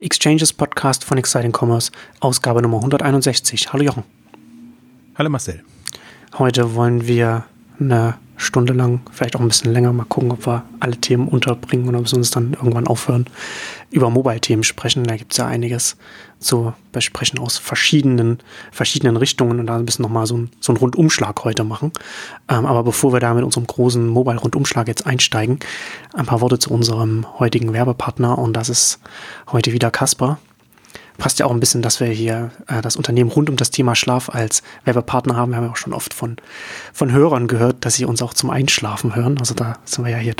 Exchanges Podcast von Exciting Commerce, Ausgabe Nummer 161. Hallo Jochen. Hallo Marcel. Heute wollen wir eine Stunde lang, vielleicht auch ein bisschen länger, mal gucken, ob wir alle Themen unterbringen oder ob wir uns dann irgendwann aufhören, über Mobile-Themen sprechen. Da gibt es ja einiges zu besprechen aus verschiedenen, verschiedenen Richtungen und da ein bisschen nochmal so, ein, so einen Rundumschlag heute machen. Ähm, aber bevor wir da mit unserem großen Mobile-Rundumschlag jetzt einsteigen, ein paar Worte zu unserem heutigen Werbepartner und das ist heute wieder Casper passt ja auch ein bisschen, dass wir hier äh, das Unternehmen rund um das Thema Schlaf als Werbepartner haben. Wir haben ja auch schon oft von, von Hörern gehört, dass sie uns auch zum Einschlafen hören. Also da sind wir ja hier,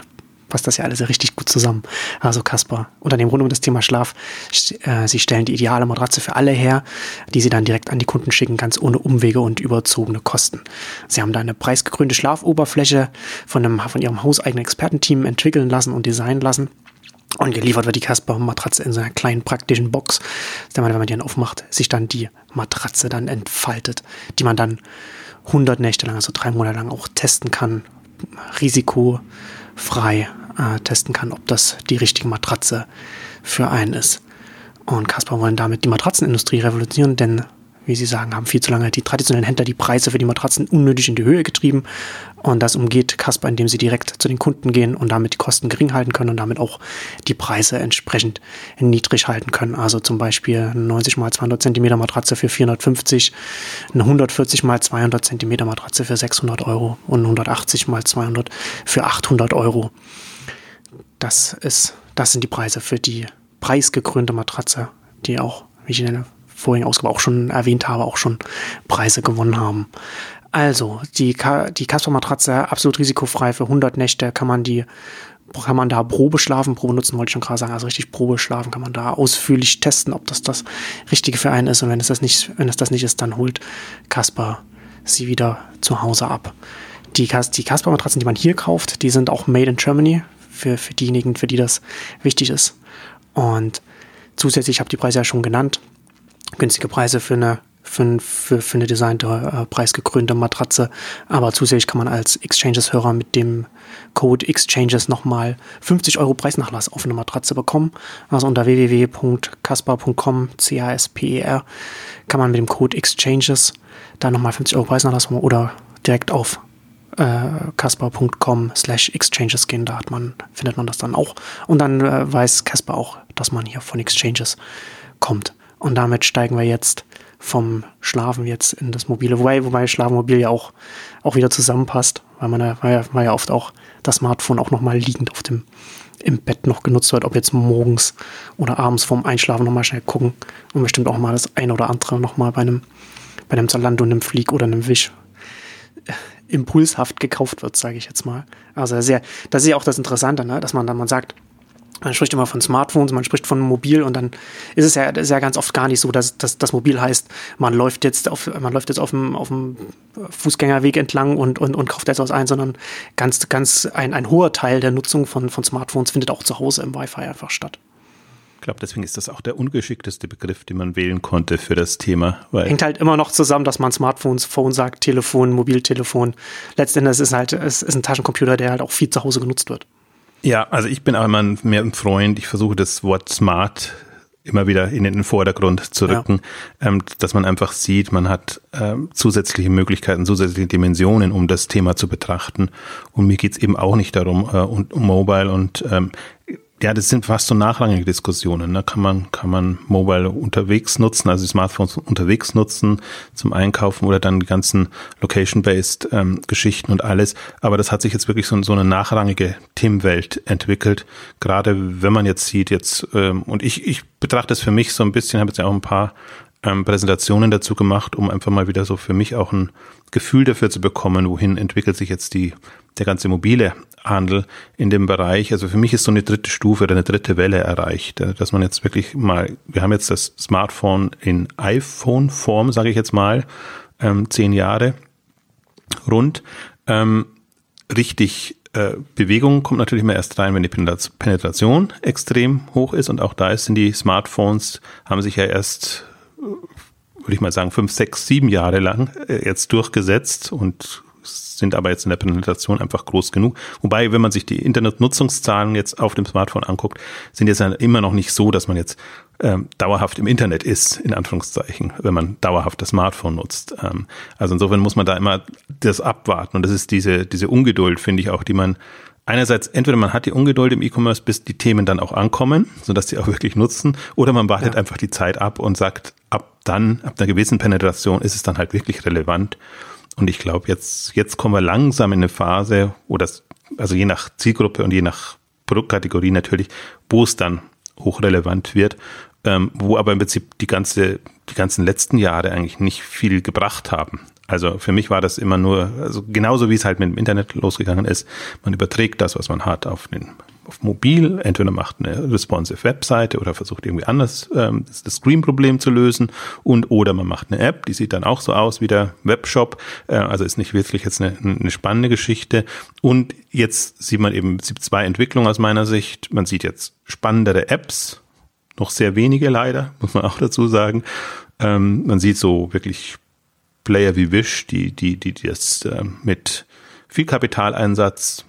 passt das ja alles richtig gut zusammen. Also Kasper, Unternehmen rund um das Thema Schlaf, äh, sie stellen die ideale Matratze für alle her, die sie dann direkt an die Kunden schicken, ganz ohne Umwege und überzogene Kosten. Sie haben da eine preisgekrönte Schlafoberfläche von, einem, von ihrem hauseigenen Expertenteam entwickeln lassen und designen lassen. Und geliefert wird die Casper-Matratze in so einer kleinen praktischen Box, wenn man die dann aufmacht, sich dann die Matratze dann entfaltet, die man dann 100 Nächte lang, also drei Monate lang auch testen kann, risikofrei äh, testen kann, ob das die richtige Matratze für einen ist. Und Casper wollen damit die Matratzenindustrie revolutionieren, denn wie Sie sagen, haben viel zu lange die traditionellen Händler die Preise für die Matratzen unnötig in die Höhe getrieben. Und das umgeht Casper, indem sie direkt zu den Kunden gehen und damit die Kosten gering halten können und damit auch die Preise entsprechend niedrig halten können. Also zum Beispiel eine 90 x 200 cm Matratze für 450, eine 140 x 200 cm Matratze für 600 Euro und eine 180 x 200 für 800 Euro. Das ist, das sind die Preise für die preisgekrönte Matratze, die auch, wie ich nenne, vorigen Ausgabe auch schon erwähnt habe, auch schon Preise gewonnen haben. Also, die, Ka die Casper-Matratze absolut risikofrei für 100 Nächte kann man die kann man da Probe schlafen, Probe nutzen wollte ich schon gerade sagen, also richtig Probe schlafen kann man da ausführlich testen, ob das das Richtige für einen ist und wenn es das nicht, wenn es das nicht ist, dann holt Casper sie wieder zu Hause ab. Die, die Casper-Matratzen, die man hier kauft, die sind auch made in Germany, für, für diejenigen, für die das wichtig ist. Und zusätzlich, ich habe die Preise ja schon genannt, günstige Preise für eine für, für, für eine designte, äh, preisgekrönte Matratze. Aber zusätzlich kann man als Exchanges-Hörer mit dem Code Exchanges nochmal 50 Euro Preisnachlass auf eine Matratze bekommen. Also unter www.casper.com, C-A-S-P-E-R, kann man mit dem Code Exchanges da nochmal 50 Euro Preisnachlass oder direkt auf äh, casper.com slash exchanges gehen. Da hat man, findet man das dann auch. Und dann äh, weiß Casper auch, dass man hier von Exchanges kommt. Und damit steigen wir jetzt vom Schlafen jetzt in das Mobile. Wobei, wobei Schlafmobil ja auch, auch wieder zusammenpasst, weil man ja, weil weil ja oft auch das Smartphone auch nochmal liegend auf dem, im Bett noch genutzt wird, ob jetzt morgens oder abends vorm Einschlafen nochmal schnell gucken und bestimmt auch mal das eine oder andere nochmal bei einem, bei einem Zalando, einem Flieg oder einem Wisch äh, impulshaft gekauft wird, sage ich jetzt mal. Also sehr, das ist ja auch das Interessante, ne? dass man dann man sagt, man spricht immer von Smartphones, man spricht von Mobil und dann ist es ja, ist ja ganz oft gar nicht so, dass, dass das Mobil heißt, man läuft jetzt auf, man läuft jetzt auf dem, auf dem Fußgängerweg entlang und, und, und kauft jetzt was ein, sondern ganz, ganz ein, ein hoher Teil der Nutzung von, von Smartphones findet auch zu Hause im Wi-Fi einfach statt. Ich glaube, deswegen ist das auch der ungeschickteste Begriff, den man wählen konnte für das Thema. Hängt halt immer noch zusammen, dass man Smartphones, Phone sagt, Telefon, Mobiltelefon. Letztendlich ist es halt, es ist ein Taschencomputer, der halt auch viel zu Hause genutzt wird. Ja, also ich bin auch immer mehr ein Freund. Ich versuche das Wort smart immer wieder in den Vordergrund zu rücken, ja. ähm, dass man einfach sieht, man hat ähm, zusätzliche Möglichkeiten, zusätzliche Dimensionen, um das Thema zu betrachten. Und mir geht's eben auch nicht darum, äh, um, um Mobile und ähm, ja, das sind fast so nachrangige Diskussionen. Ne? Kann man kann man Mobile unterwegs nutzen, also Smartphones unterwegs nutzen zum Einkaufen oder dann die ganzen Location-based ähm, Geschichten und alles. Aber das hat sich jetzt wirklich so, so eine nachrangige Themenwelt entwickelt. Gerade wenn man jetzt sieht jetzt ähm, und ich ich betrachte es für mich so ein bisschen, habe jetzt ja auch ein paar ähm, Präsentationen dazu gemacht, um einfach mal wieder so für mich auch ein Gefühl dafür zu bekommen, wohin entwickelt sich jetzt die der ganze mobile Handel in dem Bereich. Also für mich ist so eine dritte Stufe oder eine dritte Welle erreicht, äh, dass man jetzt wirklich mal, wir haben jetzt das Smartphone in iPhone-Form, sage ich jetzt mal, ähm, zehn Jahre rund. Ähm, richtig äh, Bewegung kommt natürlich immer erst rein, wenn die Penetration extrem hoch ist und auch da sind die Smartphones, haben sich ja erst würde ich mal sagen, fünf, sechs, sieben Jahre lang äh, jetzt durchgesetzt und sind aber jetzt in der Penetration einfach groß genug. Wobei, wenn man sich die Internetnutzungszahlen jetzt auf dem Smartphone anguckt, sind jetzt immer noch nicht so, dass man jetzt ähm, dauerhaft im Internet ist, in Anführungszeichen, wenn man dauerhaft das Smartphone nutzt. Ähm, also insofern muss man da immer das abwarten. Und das ist diese, diese Ungeduld, finde ich auch, die man einerseits entweder man hat die Ungeduld im E-Commerce, bis die Themen dann auch ankommen, sodass sie auch wirklich nutzen, oder man wartet ja. einfach die Zeit ab und sagt, ab dann, ab einer gewissen Penetration ist es dann halt wirklich relevant. Und ich glaube, jetzt, jetzt kommen wir langsam in eine Phase, wo das, also je nach Zielgruppe und je nach Produktkategorie natürlich, wo es dann hochrelevant wird, ähm, wo aber im Prinzip die ganze, die ganzen letzten Jahre eigentlich nicht viel gebracht haben. Also für mich war das immer nur, also genauso wie es halt mit dem Internet losgegangen ist, man überträgt das, was man hat, auf den auf mobil, entweder macht eine responsive Webseite oder versucht irgendwie anders ähm, das, Screen-Problem zu lösen und oder man macht eine App, die sieht dann auch so aus wie der Webshop, äh, also ist nicht wirklich jetzt eine, eine spannende Geschichte und jetzt sieht man eben zwei Entwicklungen aus meiner Sicht. Man sieht jetzt spannendere Apps, noch sehr wenige leider, muss man auch dazu sagen. Ähm, man sieht so wirklich Player wie Wish, die, die, die, die das äh, mit viel Kapitaleinsatz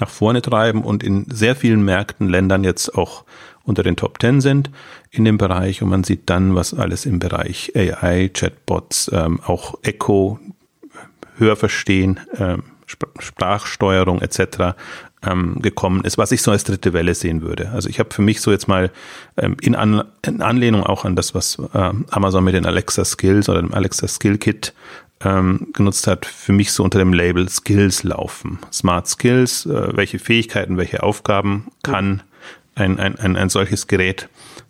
nach vorne treiben und in sehr vielen Märkten, Ländern jetzt auch unter den Top Ten sind in dem Bereich. Und man sieht dann, was alles im Bereich AI, Chatbots, ähm, auch Echo, Hörverstehen, ähm, Sprachsteuerung etc. Ähm, gekommen ist, was ich so als dritte Welle sehen würde. Also ich habe für mich so jetzt mal ähm, in, An in, Anlehnung auch an das, was ähm, Amazon mit den Alexa Skills oder dem Alexa Skill Kit ähm, genutzt hat, für mich so unter dem Label Skills laufen. Smart Skills, äh, welche Fähigkeiten, welche Aufgaben kann ein, ein, ein, ein solches Gerät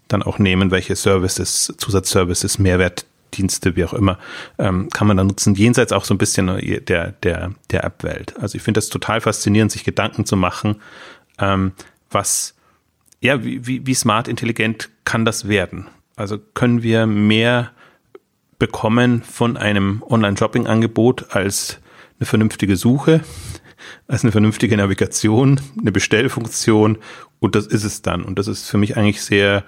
dann auch nehmen, welche Services, Zusatzservices, Mehrwertdienste, wie auch immer, ähm, kann man dann nutzen, jenseits auch so ein bisschen der, der, der App-Welt. Also ich finde das total faszinierend, sich Gedanken zu machen, ähm, was, ja, wie, wie, wie smart intelligent kann das werden? Also können wir mehr bekommen von einem Online-Shopping-Angebot als eine vernünftige Suche, als eine vernünftige Navigation, eine Bestellfunktion und das ist es dann. Und das ist für mich eigentlich sehr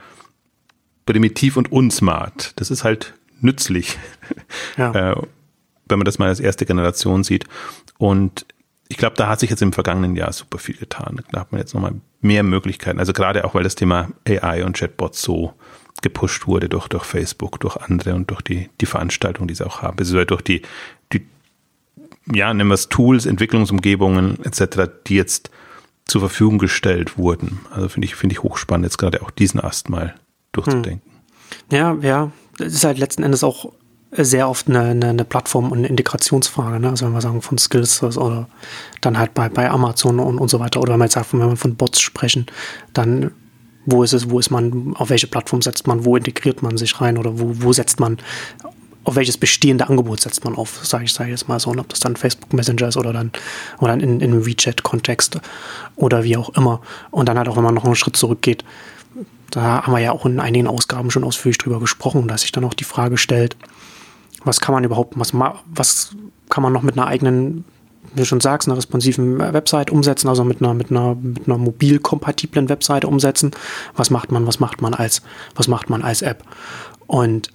primitiv und unsmart. Das ist halt nützlich, ja. äh, wenn man das mal als erste Generation sieht. Und ich glaube, da hat sich jetzt im vergangenen Jahr super viel getan. Da hat man jetzt nochmal mehr Möglichkeiten. Also gerade auch, weil das Thema AI und Chatbots so gepusht wurde durch, durch Facebook, durch andere und durch die, die Veranstaltung, die sie auch haben, beziehungsweise durch die, die, ja, nennen wir es Tools, Entwicklungsumgebungen etc., die jetzt zur Verfügung gestellt wurden. Also finde ich, finde ich hochspannend, jetzt gerade auch diesen Ast mal durchzudenken. Hm. Ja, ja, das ist halt letzten Endes auch sehr oft eine, eine, eine Plattform- und Integrationsfrage, ne? Also wenn wir sagen von Skills oder dann halt bei, bei Amazon und, und so weiter, oder wenn wir jetzt sagen, wenn wir von Bots sprechen, dann wo ist es, wo ist man, auf welche Plattform setzt man, wo integriert man sich rein oder wo, wo setzt man, auf welches bestehende Angebot setzt man auf, sage ich, sage jetzt mal so, und ob das dann Facebook Messenger ist oder dann, oder dann in, in WeChat-Kontext oder wie auch immer. Und dann halt auch, wenn man noch einen Schritt zurückgeht, da haben wir ja auch in einigen Ausgaben schon ausführlich drüber gesprochen, dass sich dann auch die Frage stellt, was kann man überhaupt, was, was kann man noch mit einer eigenen wie du schon sagst, einer responsiven Website umsetzen, also mit einer, mit einer, mit einer mobil kompatiblen Webseite umsetzen. Was macht man, was macht man als, was macht man als App? Und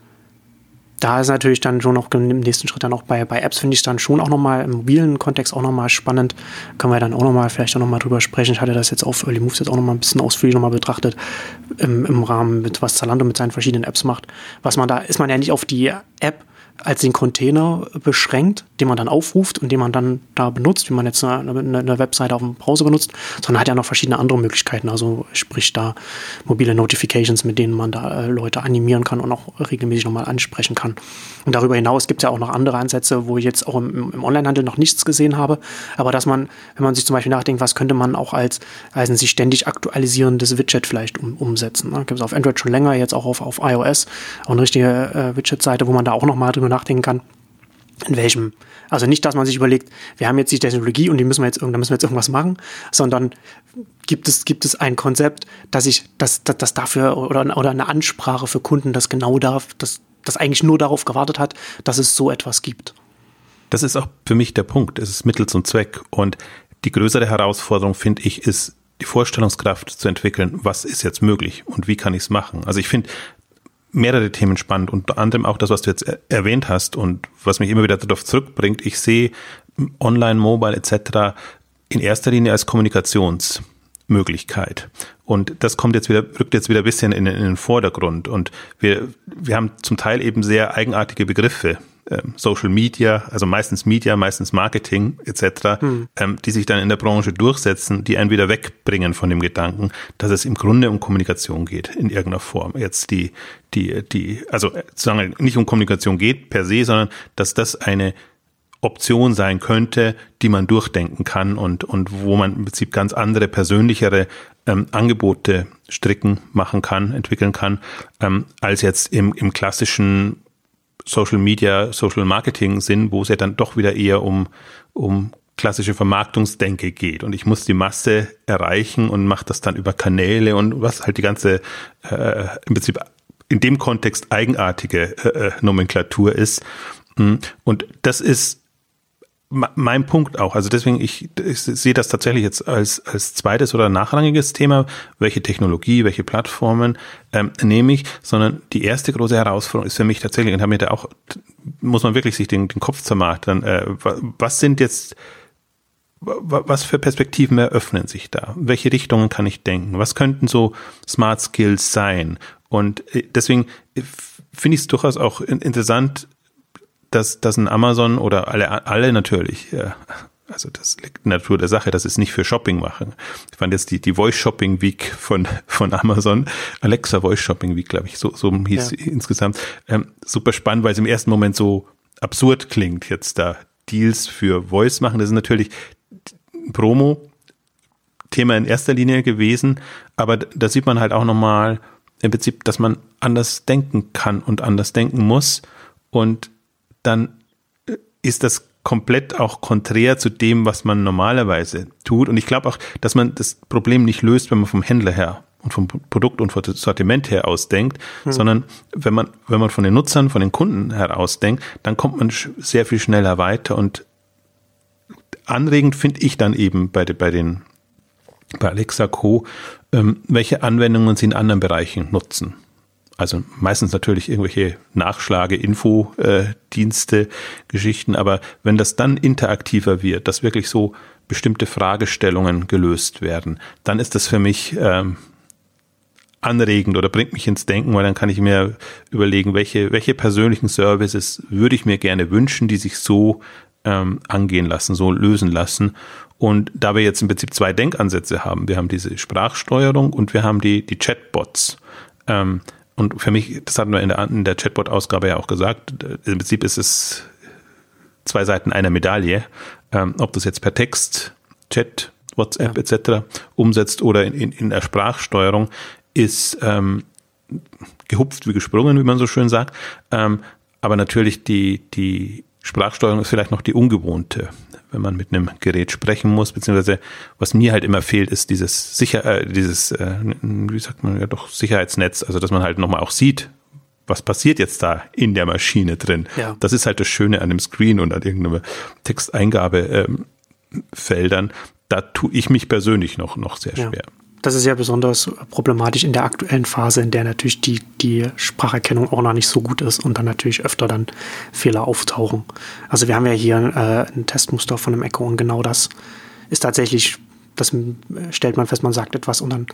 da ist natürlich dann schon noch im nächsten Schritt dann auch bei, bei Apps finde ich dann schon auch nochmal im mobilen Kontext auch nochmal spannend. Können wir dann auch nochmal vielleicht auch nochmal drüber sprechen. Ich hatte das jetzt auf Early Moves jetzt auch nochmal ein bisschen ausführlich nochmal betrachtet im, im Rahmen mit was Zalando mit seinen verschiedenen Apps macht. Was man da, ist man ja nicht auf die App als den Container beschränkt, den man dann aufruft und den man dann da benutzt, wie man jetzt eine, eine Webseite auf dem Browser benutzt, sondern hat ja noch verschiedene andere Möglichkeiten. Also sprich da mobile Notifications, mit denen man da äh, Leute animieren kann und auch regelmäßig nochmal ansprechen kann. Und darüber hinaus gibt es ja auch noch andere Ansätze, wo ich jetzt auch im, im Onlinehandel noch nichts gesehen habe. Aber dass man, wenn man sich zum Beispiel nachdenkt, was könnte man auch als, als ein sich ständig aktualisierendes Widget vielleicht um, umsetzen. Ne? Gibt es auf Android schon länger, jetzt auch auf, auf iOS, auch eine richtige äh, Widget-Seite, wo man da auch nochmal drüber nachdenken kann, in welchem, also nicht, dass man sich überlegt, wir haben jetzt die Technologie und die müssen wir jetzt, da müssen wir jetzt irgendwas machen, sondern gibt es, gibt es ein Konzept, dass ich, dass, dass, dass dafür oder, oder eine Ansprache für Kunden, das genau darf, das, das eigentlich nur darauf gewartet hat, dass es so etwas gibt. Das ist auch für mich der Punkt. Es ist Mittel zum Zweck. Und die größere Herausforderung, finde ich, ist, die Vorstellungskraft zu entwickeln, was ist jetzt möglich und wie kann ich es machen. Also ich finde, mehrere Themen spannend, unter anderem auch das, was du jetzt erwähnt hast und was mich immer wieder darauf zurückbringt. Ich sehe Online, Mobile etc. in erster Linie als Kommunikationsmöglichkeit. Und das kommt jetzt wieder, rückt jetzt wieder ein bisschen in, in den Vordergrund. Und wir, wir haben zum Teil eben sehr eigenartige Begriffe ähm, Social Media, also meistens Media, meistens Marketing etc., hm. ähm, die sich dann in der Branche durchsetzen, die einen wieder wegbringen von dem Gedanken, dass es im Grunde um Kommunikation geht in irgendeiner Form. Jetzt die, die, die, also sagen nicht um Kommunikation geht per se, sondern dass das eine Option sein könnte, die man durchdenken kann und, und wo man im Prinzip ganz andere, persönlichere ähm, Angebote stricken, machen kann, entwickeln kann, ähm, als jetzt im, im klassischen Social Media, Social Marketing sind, wo es ja dann doch wieder eher um, um klassische Vermarktungsdenke geht. Und ich muss die Masse erreichen und mache das dann über Kanäle und was halt die ganze äh, im Prinzip in dem Kontext eigenartige äh, äh Nomenklatur ist. Und das ist mein Punkt auch. Also deswegen, ich, ich sehe das tatsächlich jetzt als, als zweites oder nachrangiges Thema, welche Technologie, welche Plattformen ähm, nehme ich, sondern die erste große Herausforderung ist für mich tatsächlich, und habe mir da auch, muss man wirklich sich den, den Kopf zermartern, äh, was sind jetzt, was für Perspektiven eröffnen sich da? Welche Richtungen kann ich denken? Was könnten so Smart Skills sein? Und äh, deswegen äh, finde ich es durchaus auch interessant, dass, dass ein Amazon oder alle, alle natürlich, ja, also das liegt in der Natur der Sache, das ist nicht für Shopping machen. Ich fand jetzt die, die Voice Shopping Week von, von Amazon, Alexa Voice Shopping Week, glaube ich, so, so hieß ja. insgesamt, ähm, super spannend, weil es im ersten Moment so absurd klingt, jetzt da Deals für Voice machen. Das ist natürlich Promo, Thema in erster Linie gewesen, aber da sieht man halt auch nochmal im Prinzip, dass man anders denken kann und anders denken muss und dann äh, ist das komplett auch konträr zu dem, was man normalerweise tut. Und ich glaube auch, dass man das Problem nicht löst, wenn man vom Händler her und vom Produkt und vom Sortiment her ausdenkt, hm. sondern wenn man, wenn man von den Nutzern, von den Kunden her ausdenkt, dann kommt man sehr viel schneller weiter und anregend finde ich dann eben bei, bei den, bei Alexa Co., ähm, welche Anwendungen sie in anderen Bereichen nutzen. Also meistens natürlich irgendwelche Nachschlage, Infodienste, Geschichten, aber wenn das dann interaktiver wird, dass wirklich so bestimmte Fragestellungen gelöst werden, dann ist das für mich ähm, anregend oder bringt mich ins Denken, weil dann kann ich mir überlegen, welche, welche persönlichen Services würde ich mir gerne wünschen, die sich so ähm, angehen lassen, so lösen lassen. Und da wir jetzt im Prinzip zwei Denkansätze haben, wir haben diese Sprachsteuerung und wir haben die, die Chatbots. Ähm, und für mich, das hatten wir in der, in der Chatbot-Ausgabe ja auch gesagt, im Prinzip ist es zwei Seiten einer Medaille. Ähm, ob das jetzt per Text, Chat, WhatsApp ja. etc. umsetzt oder in, in, in der Sprachsteuerung, ist ähm, gehupft wie gesprungen, wie man so schön sagt. Ähm, aber natürlich die, die Sprachsteuerung ist vielleicht noch die ungewohnte wenn man mit einem Gerät sprechen muss, beziehungsweise was mir halt immer fehlt, ist dieses sicher, äh, dieses, äh, wie sagt man ja doch, Sicherheitsnetz, also dass man halt nochmal auch sieht, was passiert jetzt da in der Maschine drin. Ja. Das ist halt das Schöne an dem Screen und an irgendeiner Texteingabefeldern. Ähm, da tue ich mich persönlich noch, noch sehr schwer. Ja das ist ja besonders problematisch in der aktuellen Phase, in der natürlich die, die Spracherkennung auch noch nicht so gut ist und dann natürlich öfter dann Fehler auftauchen. Also wir haben ja hier äh, ein Testmuster von einem Echo und genau das ist tatsächlich, das stellt man fest, man sagt etwas und dann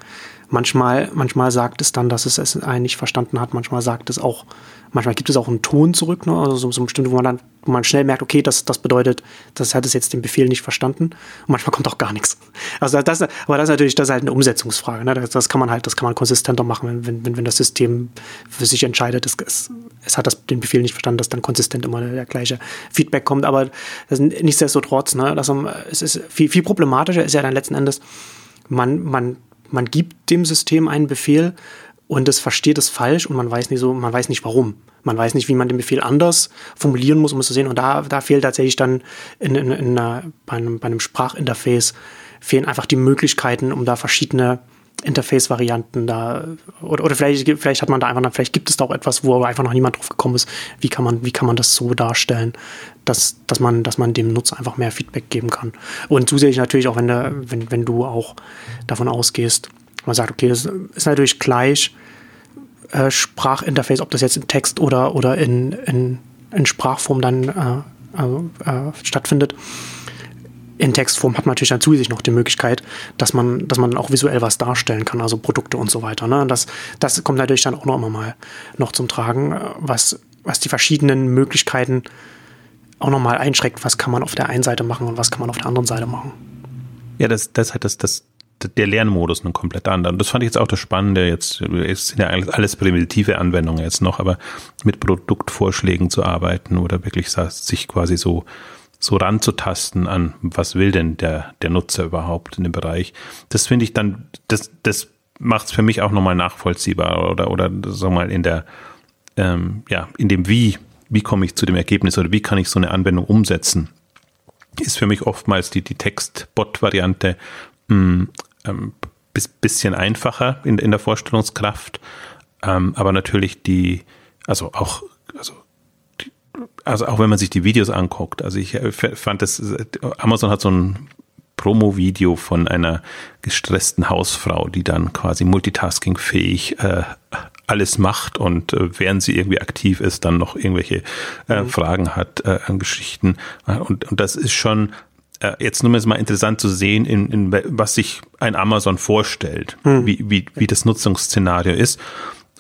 manchmal, manchmal sagt es dann, dass es es einen nicht verstanden hat, manchmal sagt es auch, manchmal gibt es auch einen Ton zurück, ne? also so, so bestimmte, wo man dann wo man schnell merkt, okay, das, das bedeutet, das hat es jetzt den Befehl nicht verstanden. Und manchmal kommt auch gar nichts. Also das, aber das ist natürlich, das ist halt eine Umsetzungsfrage. Ne? Das, das kann man halt, das kann man konsistenter machen, wenn, wenn, wenn das System für sich entscheidet, es, es, es hat das, den Befehl nicht verstanden, dass dann konsistent immer der, gleiche Feedback kommt. Aber das, nichtsdestotrotz, ne, das, es ist viel, viel problematischer ist ja dann letzten Endes, man, man, man gibt dem System einen Befehl und es versteht es falsch und man weiß nicht so, man weiß nicht warum. Man weiß nicht, wie man den Befehl anders formulieren muss, um es zu sehen. Und da, da fehlt tatsächlich dann in, in, in einer, bei, einem, bei einem Sprachinterface fehlen einfach die Möglichkeiten, um da verschiedene Interface-Varianten da oder, oder vielleicht, vielleicht hat man da einfach, vielleicht gibt es da auch etwas, wo aber einfach noch niemand drauf gekommen ist, wie kann man, wie kann man das so darstellen, dass, dass man, dass man dem Nutzer einfach mehr Feedback geben kann. Und zusätzlich natürlich auch, wenn, der, wenn, wenn du auch davon ausgehst, man sagt, okay, das ist natürlich gleich, äh, Sprachinterface, ob das jetzt in Text oder, oder in, in, in Sprachform dann äh, äh, stattfindet. In Textform hat man natürlich dann zusätzlich noch die Möglichkeit, dass man, dass man auch visuell was darstellen kann, also Produkte und so weiter. Ne? Das, das kommt natürlich dann auch noch immer mal noch zum Tragen, äh, was, was die verschiedenen Möglichkeiten auch nochmal einschränkt, was kann man auf der einen Seite machen und was kann man auf der anderen Seite machen. Ja, das, das hat das, das, der Lernmodus ein komplett anderer. Und das fand ich jetzt auch das Spannende. Jetzt sind ja alles primitive Anwendungen jetzt noch, aber mit Produktvorschlägen zu arbeiten oder wirklich sich quasi so so ranzutasten an, was will denn der der Nutzer überhaupt in dem Bereich. Das finde ich dann, das das macht es für mich auch nochmal nachvollziehbar oder oder sag mal in der ähm, ja in dem Wie wie komme ich zu dem Ergebnis oder wie kann ich so eine Anwendung umsetzen ist für mich oftmals die, die Text-Bot-Variante hm, ähm, bisschen einfacher in, in der Vorstellungskraft. Ähm, aber natürlich die, also auch, also, also auch wenn man sich die Videos anguckt, also ich äh, fand das, Amazon hat so ein Promo-Video von einer gestressten Hausfrau, die dann quasi multitaskingfähig äh, alles macht und äh, während sie irgendwie aktiv ist, dann noch irgendwelche äh, mhm. Fragen hat äh, an Geschichten. Und, und das ist schon äh, jetzt nur mal interessant zu sehen, in, in was sich ein Amazon vorstellt, mhm. wie, wie, wie das Nutzungsszenario ist.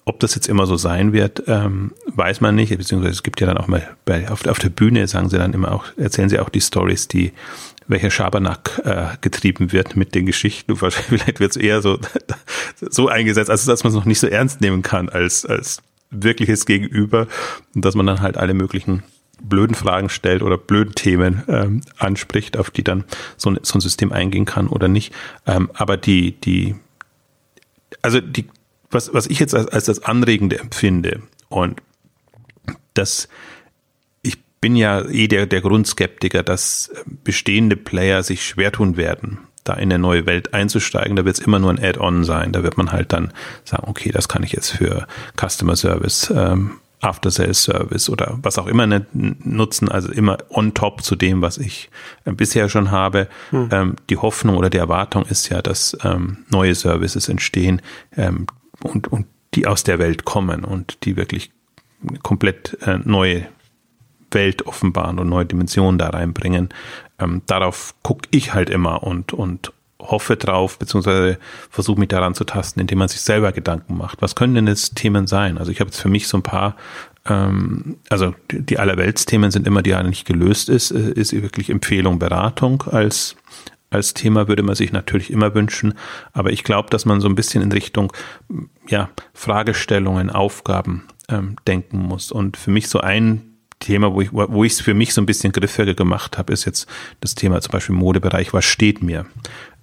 Ob das jetzt immer so sein wird, ähm, weiß man nicht. Beziehungsweise es gibt ja dann auch mal bei, auf, auf der Bühne, sagen sie dann immer auch, erzählen sie auch die Stories, die welcher Schabernack äh, getrieben wird mit den Geschichten. Vielleicht wird es eher so, so eingesetzt, also dass man es noch nicht so ernst nehmen kann als, als wirkliches Gegenüber und dass man dann halt alle möglichen blöden Fragen stellt oder blöden Themen ähm, anspricht, auf die dann so ein, so ein System eingehen kann oder nicht. Ähm, aber die, die, also die, was, was ich jetzt als, als das Anregende empfinde und das bin ja eh der, der Grundskeptiker, dass äh, bestehende Player sich schwer tun werden, da in eine neue Welt einzusteigen. Da wird es immer nur ein Add-on sein. Da wird man halt dann sagen, okay, das kann ich jetzt für Customer Service, ähm, After Sales Service oder was auch immer nutzen, also immer on top zu dem, was ich äh, bisher schon habe. Hm. Ähm, die Hoffnung oder die Erwartung ist ja, dass ähm, neue Services entstehen ähm, und, und die aus der Welt kommen und die wirklich komplett äh, neue Welt offenbaren und neue Dimensionen da reinbringen. Darauf gucke ich halt immer und, und hoffe drauf, beziehungsweise versuche mich daran zu tasten, indem man sich selber Gedanken macht. Was können denn jetzt Themen sein? Also ich habe jetzt für mich so ein paar, ähm, also die, die Allerweltsthemen sind immer, die ja nicht gelöst ist, äh, ist wirklich Empfehlung, Beratung als als Thema würde man sich natürlich immer wünschen, aber ich glaube, dass man so ein bisschen in Richtung ja, Fragestellungen, Aufgaben ähm, denken muss. Und für mich so ein Thema, wo ich wo ich es für mich so ein bisschen griffiger gemacht habe, ist jetzt das Thema zum Beispiel Modebereich. Was steht mir?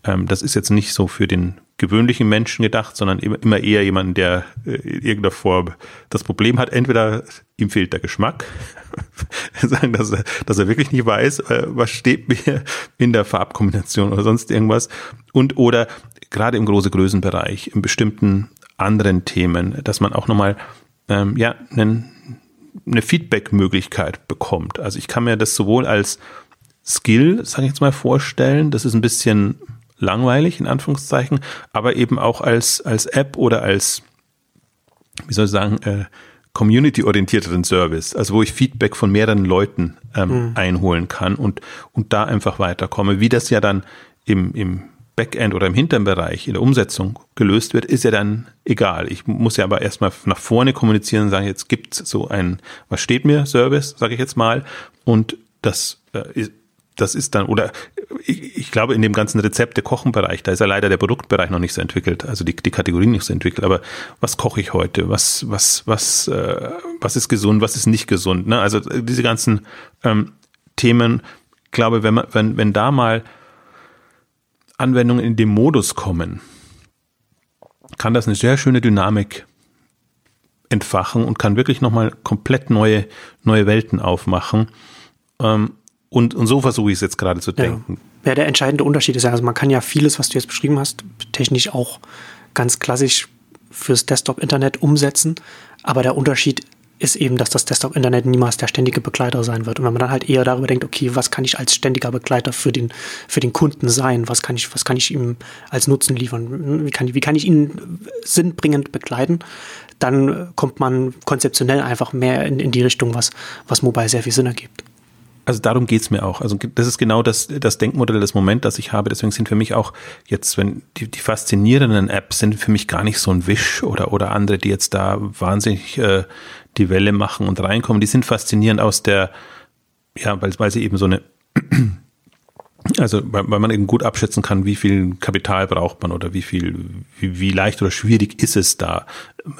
Ähm, das ist jetzt nicht so für den gewöhnlichen Menschen gedacht, sondern immer eher jemand, der äh, in irgendeiner Form das Problem hat. Entweder ihm fehlt der Geschmack, sagen, dass er, dass er wirklich nicht weiß, äh, was steht mir in der Farbkombination oder sonst irgendwas. Und oder gerade im große Größenbereich, in bestimmten anderen Themen, dass man auch nochmal ähm, ja, einen eine Feedback-Möglichkeit bekommt. Also ich kann mir das sowohl als Skill, sage ich jetzt mal, vorstellen, das ist ein bisschen langweilig in Anführungszeichen, aber eben auch als, als App oder als, wie soll ich sagen, äh, community-orientierteren Service, also wo ich Feedback von mehreren Leuten ähm, mhm. einholen kann und, und da einfach weiterkomme, wie das ja dann im, im Backend oder im hinteren Bereich in der Umsetzung gelöst wird, ist ja dann egal. Ich muss ja aber erstmal nach vorne kommunizieren und sagen, jetzt gibt es so ein, was steht mir, Service, sage ich jetzt mal, und das äh, ist das ist dann, oder ich, ich glaube, in dem ganzen Rezepte-Kochen-Bereich, da ist ja leider der Produktbereich noch nicht so entwickelt, also die, die Kategorien nicht so entwickelt, aber was koche ich heute? Was, was, was, äh, was ist gesund, was ist nicht gesund? Ne? Also diese ganzen ähm, Themen, glaube, wenn man, wenn, wenn da mal Anwendungen in dem Modus kommen, kann das eine sehr schöne Dynamik entfachen und kann wirklich nochmal komplett neue, neue Welten aufmachen. Ähm, und, und so versuche ich es jetzt gerade zu denken. Ja. ja, der entscheidende Unterschied ist ja, also man kann ja vieles, was du jetzt beschrieben hast, technisch auch ganz klassisch fürs Desktop-Internet umsetzen. Aber der Unterschied ist eben, dass das Desktop-Internet niemals der ständige Begleiter sein wird. Und wenn man dann halt eher darüber denkt, okay, was kann ich als ständiger Begleiter für den, für den Kunden sein? Was kann ich, was kann ich ihm als Nutzen liefern? Wie kann, wie kann ich ihn sinnbringend begleiten? Dann kommt man konzeptionell einfach mehr in, in die Richtung, was, was Mobile sehr viel Sinn ergibt. Also darum geht's mir auch. Also das ist genau das, das Denkmodell, das Moment, das ich habe. Deswegen sind für mich auch jetzt, wenn die, die faszinierenden Apps sind für mich gar nicht so ein Wish oder, oder andere, die jetzt da wahnsinnig äh, die Welle machen und reinkommen. Die sind faszinierend aus der, ja, weil, weil sie eben so eine also weil, man eben gut abschätzen kann, wie viel Kapital braucht man oder wie viel, wie, wie leicht oder schwierig ist es da,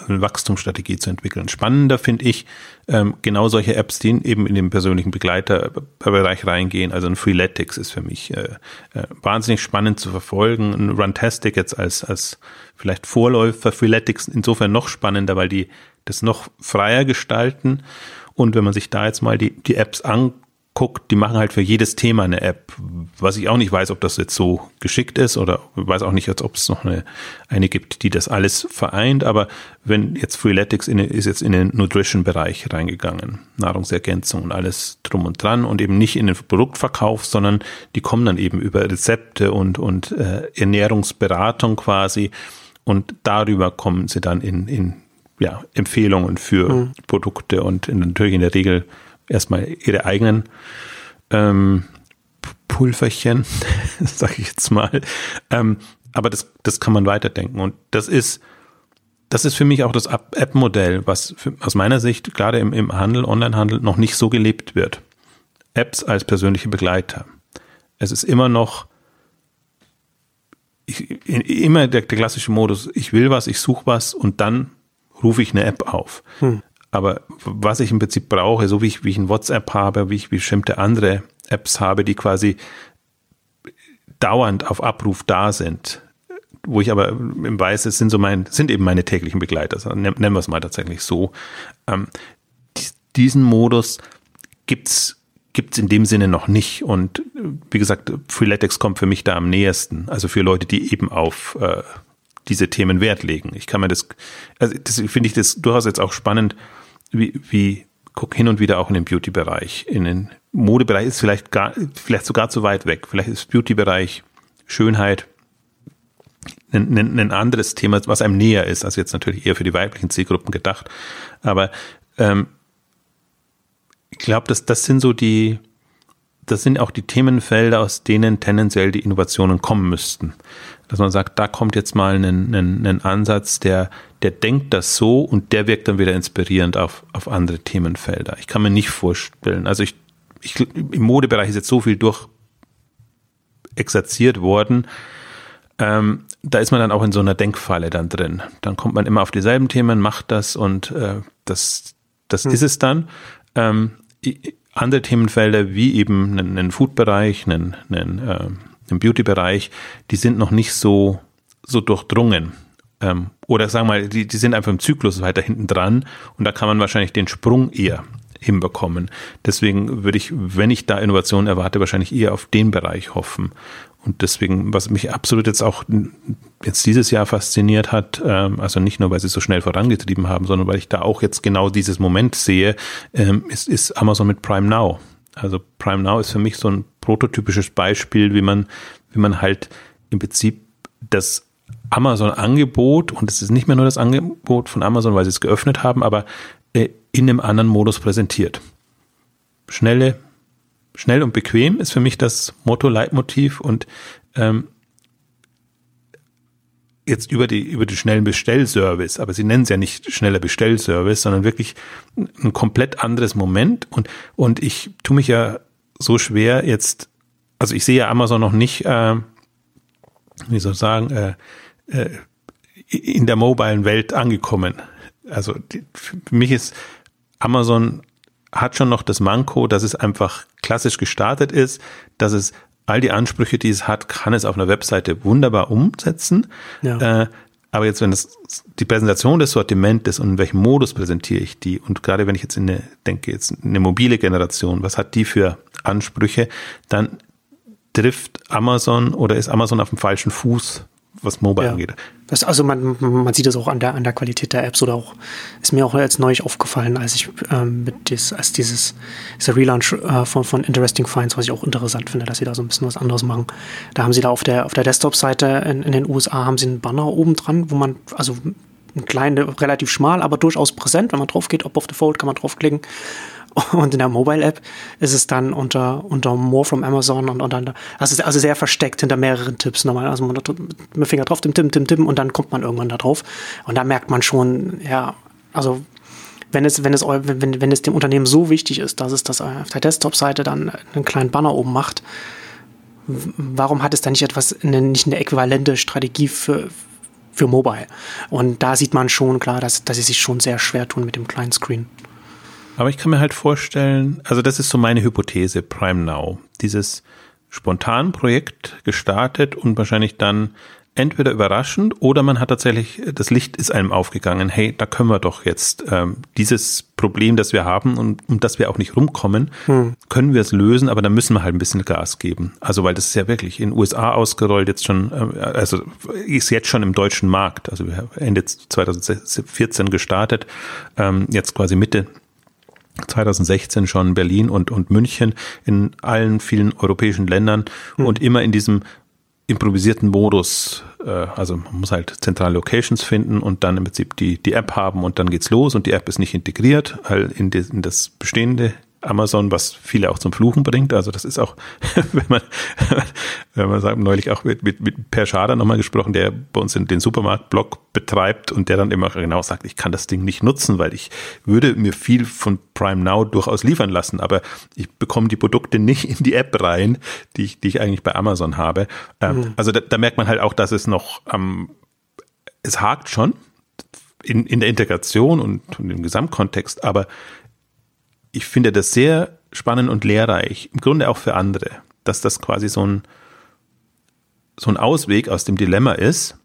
eine Wachstumsstrategie zu entwickeln. Spannender finde ich ähm, genau solche Apps, die eben in den persönlichen Begleiterbereich reingehen. Also ein Freeletics ist für mich äh, äh, wahnsinnig spannend zu verfolgen. Ein Runtastic jetzt als, als vielleicht Vorläufer Freeletics insofern noch spannender, weil die das noch freier gestalten. Und wenn man sich da jetzt mal die, die Apps anguckt, guckt, die machen halt für jedes Thema eine App, was ich auch nicht weiß, ob das jetzt so geschickt ist oder weiß auch nicht, ob es noch eine, eine gibt, die das alles vereint, aber wenn jetzt Freeletics in, ist jetzt in den Nutrition-Bereich reingegangen, Nahrungsergänzung und alles drum und dran und eben nicht in den Produktverkauf, sondern die kommen dann eben über Rezepte und, und äh, Ernährungsberatung quasi. Und darüber kommen sie dann in, in ja, Empfehlungen für mhm. Produkte und in, natürlich in der Regel erstmal ihre eigenen ähm, Pulverchen, sage ich jetzt mal. Ähm, aber das, das kann man weiterdenken. Und das ist, das ist für mich auch das App-Modell, was für, aus meiner Sicht gerade im, im Handel, Online-Handel noch nicht so gelebt wird. Apps als persönliche Begleiter. Es ist immer noch ich, immer der, der klassische Modus, ich will was, ich suche was und dann rufe ich eine App auf. Hm. Aber was ich im Prinzip brauche, so wie ich, wie ich ein WhatsApp habe, wie ich bestimmte andere Apps habe, die quasi dauernd auf Abruf da sind, wo ich aber Weiß, es sind so mein, sind eben meine täglichen Begleiter, nennen wir es mal tatsächlich so. Ähm, diesen Modus gibt's gibt's in dem Sinne noch nicht. Und wie gesagt, Freeletics kommt für mich da am nähersten. Also für Leute, die eben auf äh, diese Themen Wert legen. Ich kann mir das, also das finde ich das durchaus jetzt auch spannend, wie, wie guck hin und wieder auch in den Beauty-Bereich. In den Modebereich ist vielleicht gar, vielleicht sogar zu weit weg. Vielleicht ist Beauty-Bereich Schönheit ein, ein, ein anderes Thema, was einem näher ist, also jetzt natürlich eher für die weiblichen Zielgruppen gedacht. Aber ähm, ich glaube, dass das sind so die, das sind auch die Themenfelder, aus denen tendenziell die Innovationen kommen müssten dass man sagt, da kommt jetzt mal ein, ein, ein Ansatz, der, der denkt das so und der wirkt dann wieder inspirierend auf, auf andere Themenfelder. Ich kann mir nicht vorstellen, also ich, ich im Modebereich ist jetzt so viel durch exerziert worden, ähm, da ist man dann auch in so einer Denkfalle dann drin. Dann kommt man immer auf dieselben Themen, macht das und äh, das, das hm. ist es dann. Ähm, andere Themenfelder wie eben einen, einen Food-Bereich, einen, einen äh, im Beauty-Bereich, die sind noch nicht so, so durchdrungen. Ähm, oder sagen wir mal, die, die sind einfach im Zyklus weiter hinten dran und da kann man wahrscheinlich den Sprung eher hinbekommen. Deswegen würde ich, wenn ich da Innovationen erwarte, wahrscheinlich eher auf den Bereich hoffen. Und deswegen, was mich absolut jetzt auch jetzt dieses Jahr fasziniert hat, ähm, also nicht nur, weil sie so schnell vorangetrieben haben, sondern weil ich da auch jetzt genau dieses Moment sehe, ähm, ist, ist Amazon mit Prime Now. Also Prime Now ist für mich so ein prototypisches Beispiel, wie man, wie man halt im Prinzip das Amazon-Angebot, und es ist nicht mehr nur das Angebot von Amazon, weil sie es geöffnet haben, aber äh, in einem anderen Modus präsentiert. Schnelle, schnell und bequem ist für mich das Motto, Leitmotiv und ähm, jetzt über die, über die schnellen Bestellservice, aber sie nennen es ja nicht schneller Bestellservice, sondern wirklich ein komplett anderes Moment und, und ich tue mich ja so schwer jetzt, also ich sehe ja Amazon noch nicht, äh, wie soll ich sagen, äh, äh, in der mobilen Welt angekommen. Also die, für mich ist Amazon hat schon noch das Manko, dass es einfach klassisch gestartet ist, dass es all die Ansprüche, die es hat, kann es auf einer Webseite wunderbar umsetzen. Ja. Äh, aber jetzt, wenn das die Präsentation des Sortimentes und in welchem Modus präsentiere ich die und gerade wenn ich jetzt in eine, denke, jetzt eine mobile Generation, was hat die für Ansprüche, dann trifft Amazon oder ist Amazon auf dem falschen Fuß was Mobile ja. angeht. Das, also man, man sieht das auch an der, an der Qualität der Apps oder auch, ist mir auch jetzt neu aufgefallen, als ich ähm, mit des, als dieses, dieser Relaunch äh, von, von Interesting Finds, was ich auch interessant finde, dass sie da so ein bisschen was anderes machen. Da haben sie da auf der, auf der Desktop-Seite in, in den USA haben sie einen Banner oben dran, wo man, also ein kleiner, relativ schmal, aber durchaus präsent. Wenn man drauf geht, Op of the Fold, kann man draufklicken. Und in der Mobile-App ist es dann unter, unter More from Amazon und, und dann, also, also sehr versteckt hinter mehreren Tipps nochmal. Also man mit dem Finger drauf, tim, tim, tim, tim und dann kommt man irgendwann da drauf. Und da merkt man schon, ja, also wenn es, wenn es, wenn, wenn es dem Unternehmen so wichtig ist, dass es das auf der Desktop-Seite dann einen kleinen Banner oben macht, warum hat es da nicht etwas, eine, nicht eine äquivalente Strategie für, für Mobile? Und da sieht man schon klar, dass, dass sie sich schon sehr schwer tun mit dem kleinen Screen. Aber ich kann mir halt vorstellen, also das ist so meine Hypothese, Prime Now. Dieses spontan Projekt gestartet und wahrscheinlich dann entweder überraschend oder man hat tatsächlich, das Licht ist einem aufgegangen, hey, da können wir doch jetzt ähm, dieses Problem, das wir haben und um das wir auch nicht rumkommen, hm. können wir es lösen, aber da müssen wir halt ein bisschen Gas geben. Also weil das ist ja wirklich in den USA ausgerollt, jetzt schon, äh, also ist jetzt schon im deutschen Markt, also wir haben Ende 2014 gestartet, ähm, jetzt quasi Mitte 2016 schon Berlin und, und München in allen vielen europäischen Ländern mhm. und immer in diesem improvisierten Modus. Äh, also man muss halt zentrale Locations finden und dann im Prinzip die, die App haben und dann geht's los und die App ist nicht integriert in, das bestehende Amazon, was viele auch zum Fluchen bringt. Also das ist auch, wenn man, wenn man sagt, neulich auch mit, mit, mit Per Schader nochmal gesprochen, der bei uns den Supermarkt-Blog betreibt und der dann immer genau sagt, ich kann das Ding nicht nutzen, weil ich würde mir viel von Prime Now durchaus liefern lassen, aber ich bekomme die Produkte nicht in die App rein, die ich, die ich eigentlich bei Amazon habe. Ähm, mhm. Also da, da, merkt man halt auch, dass es noch, ähm, es hakt schon in, in der Integration und, und im Gesamtkontext, aber ich finde das sehr spannend und lehrreich, im Grunde auch für andere, dass das quasi so ein, so ein Ausweg aus dem Dilemma ist.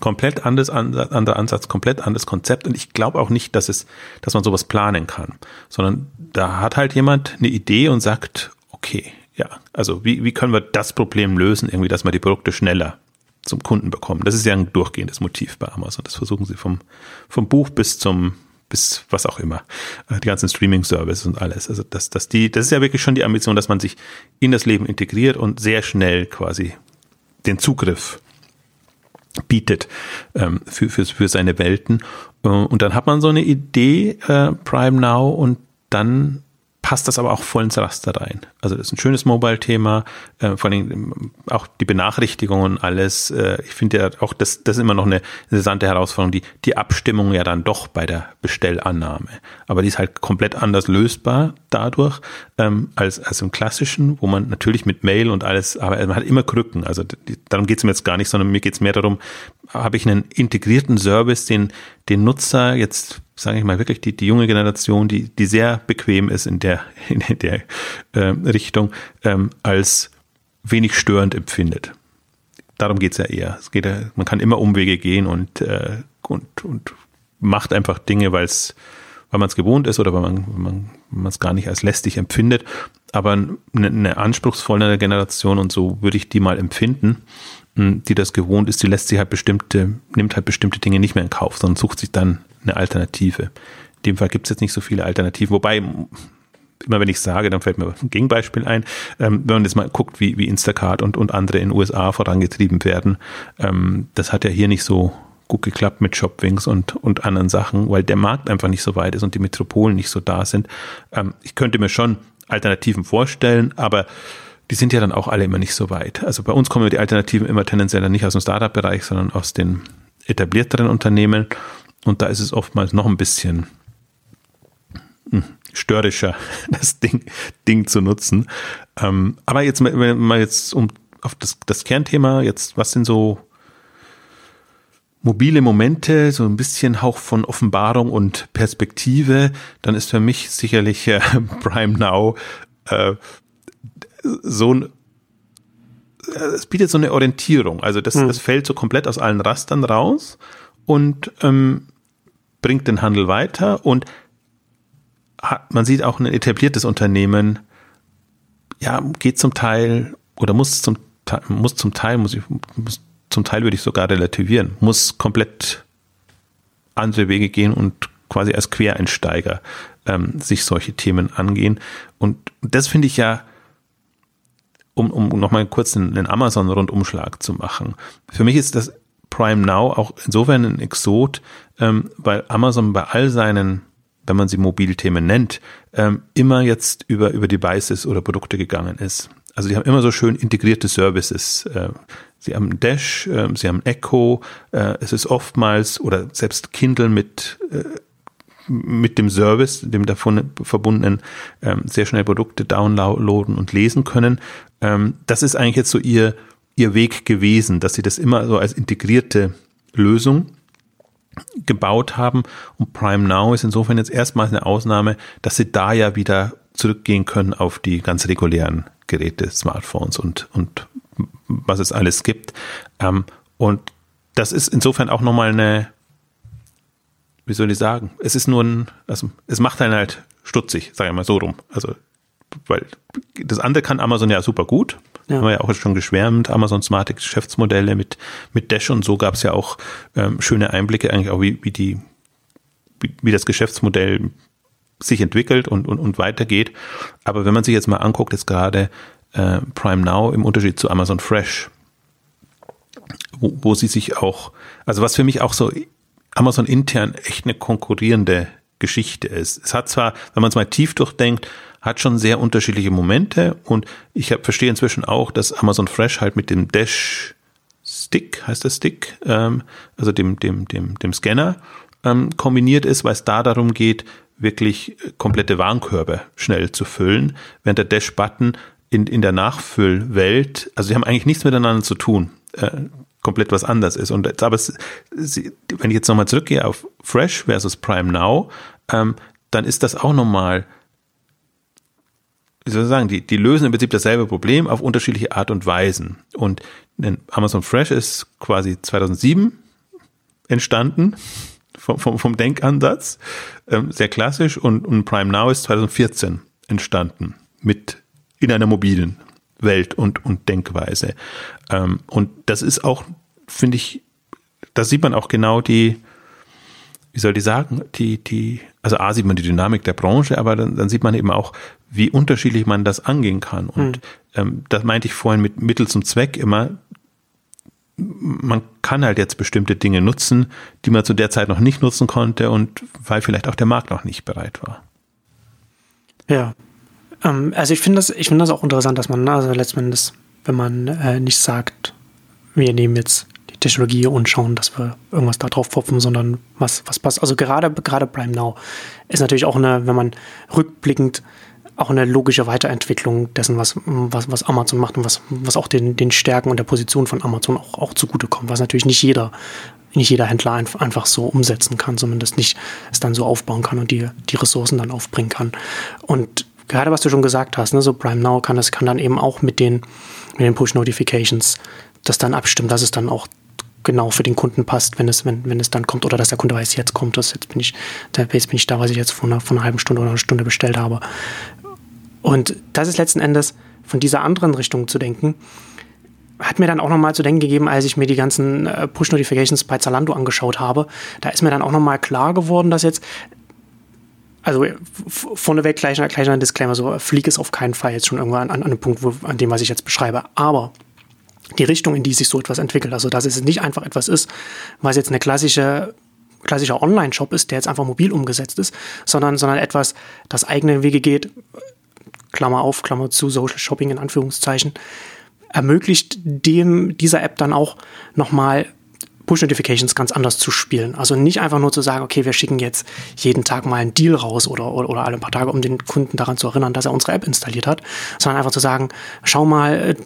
Komplett anderes, anderer Ansatz, komplett anderes Konzept. Und ich glaube auch nicht, dass es, dass man sowas planen kann, sondern da hat halt jemand eine Idee und sagt, okay, ja, also wie, wie können wir das Problem lösen, irgendwie, dass wir die Produkte schneller zum Kunden bekommen. Das ist ja ein durchgehendes Motiv bei Amazon. Das versuchen sie vom, vom Buch bis zum, bis was auch immer, äh, die ganzen Streaming-Services und alles. Also das, das, die, das ist ja wirklich schon die Ambition, dass man sich in das Leben integriert und sehr schnell quasi den Zugriff bietet ähm, für, für, für seine Welten. Äh, und dann hat man so eine Idee, äh, Prime Now, und dann passt das aber auch voll ins Raster rein. Also das ist ein schönes Mobile-Thema, äh, vor allem ähm, auch die Benachrichtigungen und alles. Äh, ich finde ja auch, das, das ist immer noch eine interessante Herausforderung, die, die Abstimmung ja dann doch bei der Bestellannahme. Aber die ist halt komplett anders lösbar dadurch ähm, als, als im klassischen, wo man natürlich mit Mail und alles, aber man hat immer Krücken. Also die, darum geht es mir jetzt gar nicht, sondern mir geht es mehr darum, habe ich einen integrierten Service, den den Nutzer jetzt sage ich mal wirklich die, die junge Generation, die, die sehr bequem ist in der, in der äh, Richtung, ähm, als wenig störend empfindet. Darum geht's ja eher. Es geht man kann immer Umwege gehen und, äh, und, und macht einfach Dinge, weil es weil man es gewohnt ist oder weil man es gar nicht als lästig empfindet. Aber eine, eine anspruchsvolle Generation und so würde ich die mal empfinden, die das gewohnt ist, die lässt sich halt bestimmte, nimmt halt bestimmte Dinge nicht mehr in Kauf, sondern sucht sich dann eine Alternative. In dem Fall gibt es jetzt nicht so viele Alternativen, wobei immer wenn ich sage, dann fällt mir ein Gegenbeispiel ein. Ähm, wenn man jetzt mal guckt, wie, wie Instacart und, und andere in den USA vorangetrieben werden, ähm, das hat ja hier nicht so gut geklappt mit Shopwings und, und anderen Sachen, weil der Markt einfach nicht so weit ist und die Metropolen nicht so da sind. Ähm, ich könnte mir schon Alternativen vorstellen, aber die sind ja dann auch alle immer nicht so weit. Also bei uns kommen die Alternativen immer tendenziell nicht aus dem Startup-Bereich, sondern aus den etablierteren Unternehmen. Und da ist es oftmals noch ein bisschen hm, störrischer, das Ding, Ding zu nutzen. Ähm, aber jetzt wenn mal jetzt um auf das, das Kernthema, jetzt, was sind so mobile Momente, so ein bisschen Hauch von Offenbarung und Perspektive, dann ist für mich sicherlich äh, Prime Now äh, so ein es bietet so eine Orientierung. Also das, hm. das fällt so komplett aus allen Rastern raus und ähm, bringt den Handel weiter und hat, man sieht auch ein etabliertes Unternehmen, ja, geht zum Teil oder muss zum muss zum Teil, muss ich, muss zum Teil würde ich sogar relativieren, muss komplett andere Wege gehen und quasi als Quereinsteiger ähm, sich solche Themen angehen. Und das finde ich ja, um, um nochmal kurz einen, Amazon-Rundumschlag zu machen. Für mich ist das Prime Now auch insofern ein Exot, ähm, weil Amazon bei all seinen, wenn man sie Mobilthemen nennt, ähm, immer jetzt über, über Devices oder Produkte gegangen ist. Also die haben immer so schön integrierte Services. Äh, sie haben Dash, äh, sie haben Echo, äh, es ist oftmals oder selbst Kindle mit äh, mit dem Service, dem davon verbundenen, ähm, sehr schnell Produkte downloaden und lesen können. Ähm, das ist eigentlich jetzt so ihr, ihr Weg gewesen, dass sie das immer so als integrierte Lösung gebaut haben. Und Prime Now ist insofern jetzt erstmals eine Ausnahme, dass sie da ja wieder zurückgehen können auf die ganz regulären Geräte, Smartphones und, und was es alles gibt. Ähm, und das ist insofern auch nochmal eine, wie soll ich sagen, es ist nur ein, also es macht einen halt stutzig, sage ich mal so rum. Also, weil das andere kann Amazon ja super gut. Ja. Haben wir ja auch schon geschwärmt, Amazon smarte Geschäftsmodelle mit, mit Dash und so gab es ja auch ähm, schöne Einblicke eigentlich auch, wie, wie die, wie, wie das Geschäftsmodell sich entwickelt und, und, und weitergeht. Aber wenn man sich jetzt mal anguckt, ist gerade äh, Prime Now im Unterschied zu Amazon Fresh, wo, wo sie sich auch, also was für mich auch so Amazon intern echt eine konkurrierende Geschichte ist. Es hat zwar, wenn man es mal tief durchdenkt, hat schon sehr unterschiedliche Momente und ich hab, verstehe inzwischen auch, dass Amazon Fresh halt mit dem Dash Stick, heißt der Stick, ähm, also dem, dem, dem, dem Scanner ähm, kombiniert ist, weil es da darum geht, wirklich komplette Warenkörbe schnell zu füllen, während der Dash-Button in, in der Nachfüllwelt, also sie haben eigentlich nichts miteinander zu tun, äh, komplett was anders ist. Und aber es, sie, wenn ich jetzt nochmal zurückgehe auf Fresh versus Prime Now, ähm, dann ist das auch nochmal, wie soll ich sagen, die, die lösen im Prinzip dasselbe Problem auf unterschiedliche Art und Weisen. Und Amazon Fresh ist quasi 2007 entstanden vom, vom, vom Denkansatz, ähm, sehr klassisch und, und Prime Now ist 2014 entstanden mit in einer mobilen Welt und, und Denkweise. Ähm, und das ist auch, finde ich, da sieht man auch genau die, wie soll ich sagen, die, die, also A sieht man die Dynamik der Branche, aber dann, dann sieht man eben auch, wie unterschiedlich man das angehen kann. Und hm. ähm, das meinte ich vorhin mit Mittel zum Zweck immer, man kann halt jetzt bestimmte Dinge nutzen, die man zu der Zeit noch nicht nutzen konnte und weil vielleicht auch der Markt noch nicht bereit war. Ja. Ähm, also ich finde das, ich das auch interessant, dass man, also letztendlich, wenn man äh, nicht sagt, wir nehmen jetzt die Technologie und schauen, dass wir irgendwas da drauf pfropfen, sondern was, was passt. Also gerade, gerade Prime Now ist natürlich auch eine, wenn man rückblickend auch eine logische Weiterentwicklung dessen, was, was, was Amazon macht und was, was auch den, den Stärken und der Position von Amazon auch, auch zugutekommt, was natürlich nicht jeder, nicht jeder Händler einfach so umsetzen kann, zumindest nicht es dann so aufbauen kann und die, die Ressourcen dann aufbringen kann. Und gerade was du schon gesagt hast, ne, so Prime Now kann das kann dann eben auch mit den, mit den Push Notifications das dann abstimmen, dass es dann auch genau für den Kunden passt, wenn es, wenn, wenn es dann kommt oder dass der Kunde weiß, jetzt kommt das, jetzt bin ich, jetzt bin ich da, was ich jetzt vor einer, vor einer halben Stunde oder einer Stunde bestellt habe. Und das ist letzten Endes von dieser anderen Richtung zu denken, hat mir dann auch nochmal zu denken gegeben, als ich mir die ganzen äh, Push-Notifications bei Zalando angeschaut habe. Da ist mir dann auch nochmal klar geworden, dass jetzt, also vorneweg gleich, gleich ein Disclaimer, so fliege es auf keinen Fall jetzt schon irgendwann an, an einem Punkt, wo, an dem, was ich jetzt beschreibe. Aber die Richtung, in die sich so etwas entwickelt, also dass es nicht einfach etwas ist, was jetzt eine klassische klassischer Online-Shop ist, der jetzt einfach mobil umgesetzt ist, sondern, sondern etwas, das eigene Wege geht, Klammer auf, Klammer zu, Social Shopping in Anführungszeichen, ermöglicht dem, dieser App dann auch nochmal Push-Notifications ganz anders zu spielen. Also nicht einfach nur zu sagen, okay, wir schicken jetzt jeden Tag mal einen Deal raus oder, oder, oder alle paar Tage, um den Kunden daran zu erinnern, dass er unsere App installiert hat, sondern einfach zu sagen, schau mal,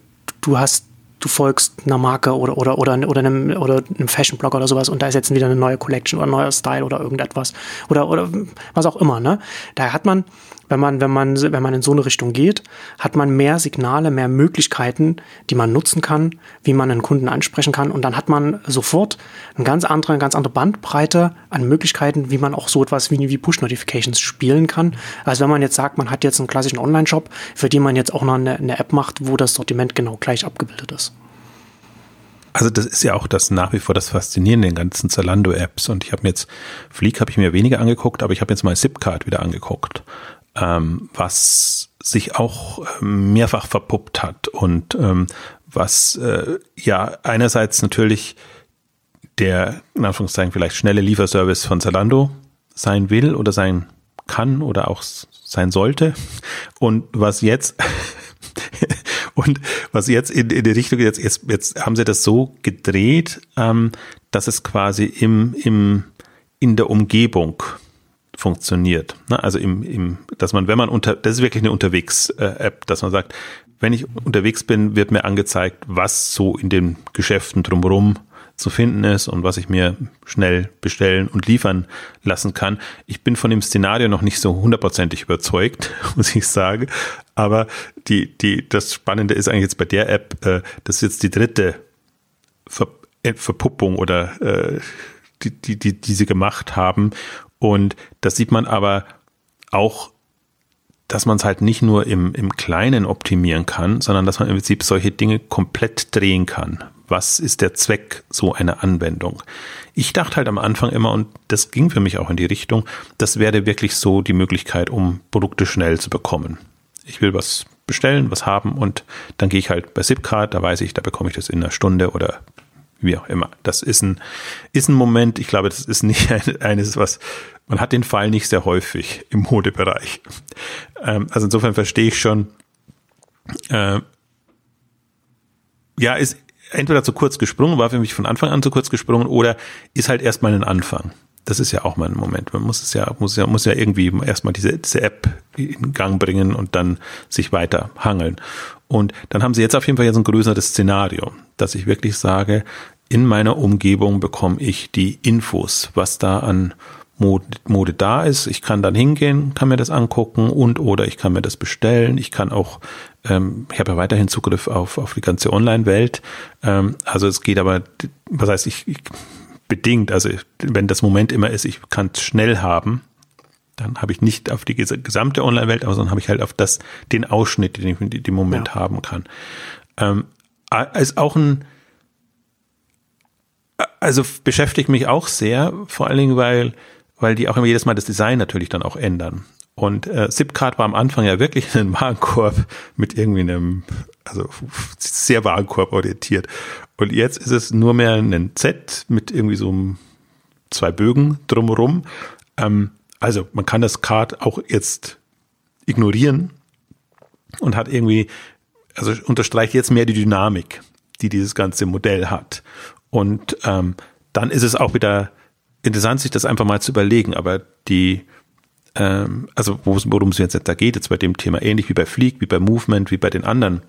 du hast du folgst einer Marke oder, oder, oder, oder einem, oder einem Fashion-Blog oder sowas und da ist jetzt wieder eine neue Collection oder ein neuer Style oder irgendetwas oder, oder was auch immer. Ne? Da hat man, wenn man, wenn man, wenn man in so eine Richtung geht, hat man mehr Signale, mehr Möglichkeiten, die man nutzen kann, wie man einen Kunden ansprechen kann und dann hat man sofort eine ganz andere, eine ganz andere Bandbreite an Möglichkeiten, wie man auch so etwas wie, wie Push-Notifications spielen kann. Also wenn man jetzt sagt, man hat jetzt einen klassischen Online-Shop, für den man jetzt auch noch eine, eine App macht, wo das Sortiment genau gleich abgebildet ist. Also das ist ja auch das nach wie vor das Faszinierende in den ganzen Zalando-Apps. Und ich habe mir jetzt, Fleek habe ich mir weniger angeguckt, aber ich habe jetzt mal Zipcard wieder angeguckt, ähm, was sich auch ähm, mehrfach verpuppt hat und ähm, was äh, ja einerseits natürlich der, in Anführungszeichen, vielleicht schnelle Lieferservice von Zalando sein will oder sein kann oder auch sein sollte. Und was jetzt und was jetzt in, in die Richtung jetzt, jetzt, jetzt haben sie das so gedreht, ähm, dass es quasi im, im, in der Umgebung funktioniert. Ne? Also im, im, dass man, wenn man unter, das ist wirklich eine Unterwegs-App, dass man sagt, wenn ich unterwegs bin, wird mir angezeigt, was so in den Geschäften drumherum zu finden ist und was ich mir schnell bestellen und liefern lassen kann. Ich bin von dem Szenario noch nicht so hundertprozentig überzeugt, muss ich sagen. Aber die, die, das Spannende ist eigentlich jetzt bei der App, äh, das ist jetzt die dritte Ver äh, Verpuppung oder äh, die, die, die, die sie gemacht haben. Und das sieht man aber auch dass man es halt nicht nur im, im Kleinen optimieren kann, sondern dass man im Prinzip solche Dinge komplett drehen kann was ist der Zweck so einer Anwendung? Ich dachte halt am Anfang immer, und das ging für mich auch in die Richtung, das wäre wirklich so die Möglichkeit, um Produkte schnell zu bekommen. Ich will was bestellen, was haben und dann gehe ich halt bei Zipcard, da weiß ich, da bekomme ich das in einer Stunde oder wie auch immer. Das ist ein, ist ein Moment, ich glaube, das ist nicht eines, was, man hat den Fall nicht sehr häufig im Modebereich. Ähm, also insofern verstehe ich schon, äh, ja, ist, entweder zu kurz gesprungen, war für mich von Anfang an zu kurz gesprungen oder ist halt erstmal ein Anfang. Das ist ja auch mal ein Moment. Man muss es ja, muss ja, muss ja irgendwie erstmal diese, diese App in Gang bringen und dann sich weiter hangeln. Und dann haben sie jetzt auf jeden Fall jetzt ein größeres Szenario, dass ich wirklich sage, in meiner Umgebung bekomme ich die Infos, was da an Mode, Mode da ist. Ich kann dann hingehen, kann mir das angucken und oder ich kann mir das bestellen. Ich kann auch, ähm, ich habe ja weiterhin Zugriff auf, auf die ganze Online-Welt. Ähm, also es geht aber, was heißt ich, ich bedingt, also wenn das Moment immer ist, ich kann es schnell haben, dann habe ich nicht auf die gesamte Online-Welt, aber sondern habe ich halt auf das, den Ausschnitt, den ich in dem Moment ja. haben kann. Ähm, ist auch ein, also beschäftigt mich auch sehr, vor allen Dingen, weil weil die auch immer jedes Mal das Design natürlich dann auch ändern. Und äh, Zipcard war am Anfang ja wirklich ein Warenkorb mit irgendwie einem, also sehr Warenkorb orientiert. Und jetzt ist es nur mehr ein Z mit irgendwie so zwei Bögen drumherum. Ähm, also man kann das Card auch jetzt ignorieren und hat irgendwie, also unterstreicht jetzt mehr die Dynamik, die dieses ganze Modell hat. Und ähm, dann ist es auch wieder interessant, sich das einfach mal zu überlegen, aber die, ähm, also worum es jetzt da geht, jetzt bei dem Thema, ähnlich wie bei Fleek, wie bei Movement, wie bei den anderen,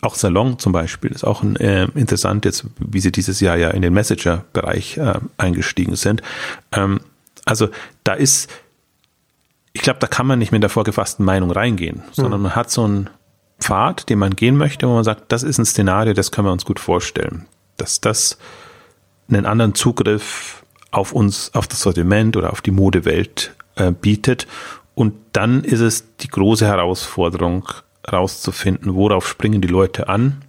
auch Salon zum Beispiel ist auch ein, äh, interessant jetzt, wie sie dieses Jahr ja in den Messenger-Bereich äh, eingestiegen sind. Ähm, also da ist, ich glaube, da kann man nicht mit der vorgefassten Meinung reingehen, sondern mhm. man hat so einen Pfad, den man gehen möchte, wo man sagt, das ist ein Szenario, das können wir uns gut vorstellen, dass das einen anderen Zugriff auf uns, auf das Sortiment oder auf die Modewelt äh, bietet. Und dann ist es die große Herausforderung, rauszufinden, worauf springen die Leute an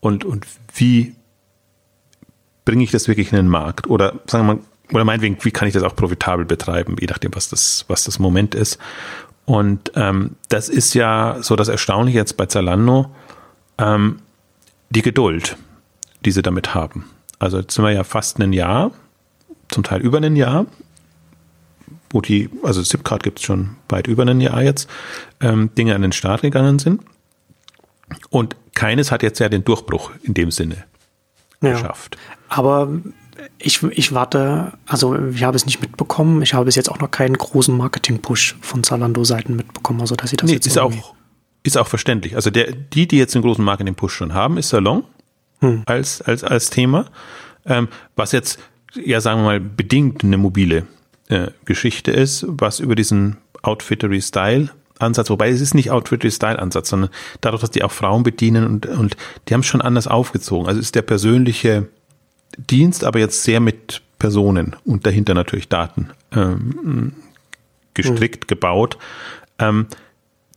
und, und wie bringe ich das wirklich in den Markt? Oder sagen wir mal, oder meinetwegen, wie kann ich das auch profitabel betreiben, je nachdem, was das, was das Moment ist. Und ähm, das ist ja so das Erstaunliche jetzt bei Zalando, ähm, die Geduld, die sie damit haben. Also jetzt sind wir ja fast ein Jahr zum Teil über ein Jahr, wo die, also Zipcard gibt es schon weit über ein Jahr jetzt, ähm, Dinge an den Start gegangen sind. Und keines hat jetzt ja den Durchbruch in dem Sinne ja, geschafft. Aber ich, ich warte, also ich habe es nicht mitbekommen. Ich habe bis jetzt auch noch keinen großen Marketing-Push von Zalando-Seiten mitbekommen, also dass sie das nee, jetzt ist auch ist auch verständlich. Also der, die, die jetzt einen großen Marketing-Push schon haben, ist Salon hm. als, als, als Thema. Ähm, was jetzt ja, sagen wir mal, bedingt eine mobile äh, Geschichte ist, was über diesen Outfittery Style Ansatz, wobei es ist nicht Outfittery Style Ansatz, sondern dadurch, dass die auch Frauen bedienen und, und die haben es schon anders aufgezogen. Also es ist der persönliche Dienst, aber jetzt sehr mit Personen und dahinter natürlich Daten ähm, gestrickt, mhm. gebaut. Ähm,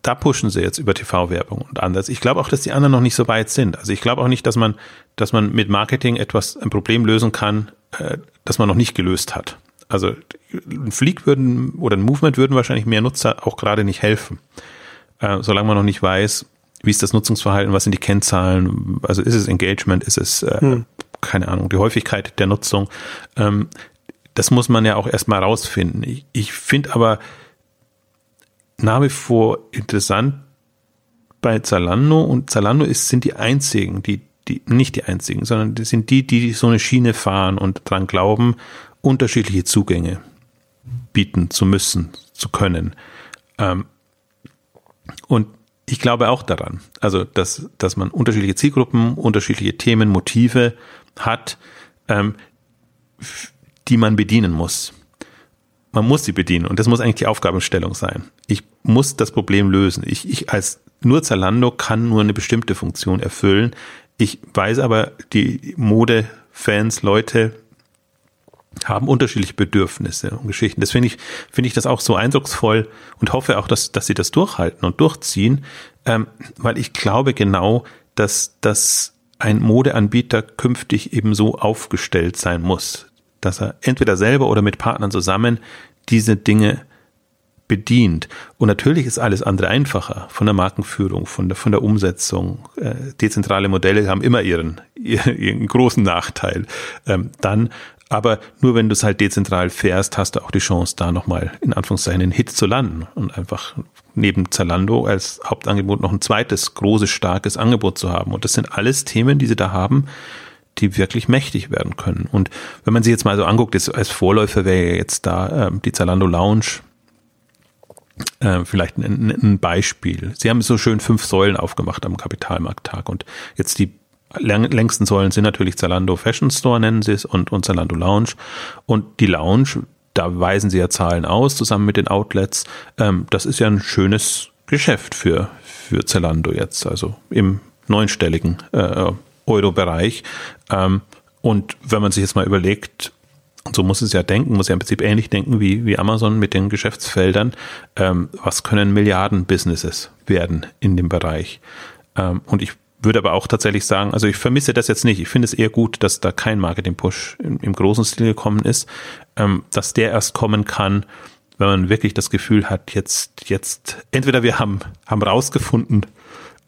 da pushen sie jetzt über TV-Werbung und anders. Ich glaube auch, dass die anderen noch nicht so weit sind. Also ich glaube auch nicht, dass man, dass man mit Marketing etwas, ein Problem lösen kann, äh, das man noch nicht gelöst hat. Also ein Fleek würden oder ein Movement würden wahrscheinlich mehr Nutzer auch gerade nicht helfen. Äh, solange man noch nicht weiß, wie ist das Nutzungsverhalten, was sind die Kennzahlen, also ist es Engagement, ist es, äh, hm. keine Ahnung, die Häufigkeit der Nutzung. Ähm, das muss man ja auch erstmal rausfinden. Ich, ich finde aber, nach wie vor interessant bei Zalando und Zalando ist, sind die einzigen, die, die, nicht die einzigen, sondern die sind die, die so eine Schiene fahren und dran glauben, unterschiedliche Zugänge bieten zu müssen, zu können. Ähm, und ich glaube auch daran, also dass, dass man unterschiedliche Zielgruppen, unterschiedliche Themen, Motive hat, ähm, die man bedienen muss man muss sie bedienen und das muss eigentlich die Aufgabenstellung sein. Ich muss das Problem lösen. Ich, ich als nur Zalando kann nur eine bestimmte Funktion erfüllen. Ich weiß aber, die Modefans, Leute haben unterschiedliche Bedürfnisse und Geschichten. Das finde ich, finde ich das auch so eindrucksvoll und hoffe auch, dass, dass sie das durchhalten und durchziehen, ähm, weil ich glaube genau, dass, dass ein Modeanbieter künftig eben so aufgestellt sein muss, dass er entweder selber oder mit Partnern zusammen diese Dinge bedient. Und natürlich ist alles andere einfacher von der Markenführung, von der, von der Umsetzung. Äh, dezentrale Modelle haben immer ihren, ihren großen Nachteil. Ähm, dann aber nur wenn du es halt dezentral fährst, hast du auch die Chance, da nochmal in Anführungszeichen einen Hit zu landen und einfach neben Zalando als Hauptangebot noch ein zweites großes, starkes Angebot zu haben. Und das sind alles Themen, die sie da haben, die wirklich mächtig werden können. Und wenn man sich jetzt mal so anguckt, als Vorläufer wäre jetzt da ähm, die Zalando Lounge äh, vielleicht ein, ein, Beispiel. Sie haben so schön fünf Säulen aufgemacht am Kapitalmarkttag und jetzt die längsten Säulen sind natürlich Zalando Fashion Store, nennen sie es, und, und Zalando Lounge. Und die Lounge, da weisen sie ja Zahlen aus, zusammen mit den Outlets. Ähm, das ist ja ein schönes Geschäft für, für Zalando jetzt, also im neunstelligen äh, Euro-Bereich. Ähm, und wenn man sich jetzt mal überlegt, und so muss es ja denken, muss ja im Prinzip ähnlich denken wie, wie Amazon mit den Geschäftsfeldern, ähm, was können Milliarden-Businesses werden in dem Bereich? Ähm, und ich würde aber auch tatsächlich sagen, also ich vermisse das jetzt nicht. Ich finde es eher gut, dass da kein Marketing-Push im, im, großen Stil gekommen ist, ähm, dass der erst kommen kann, wenn man wirklich das Gefühl hat, jetzt, jetzt, entweder wir haben, haben rausgefunden,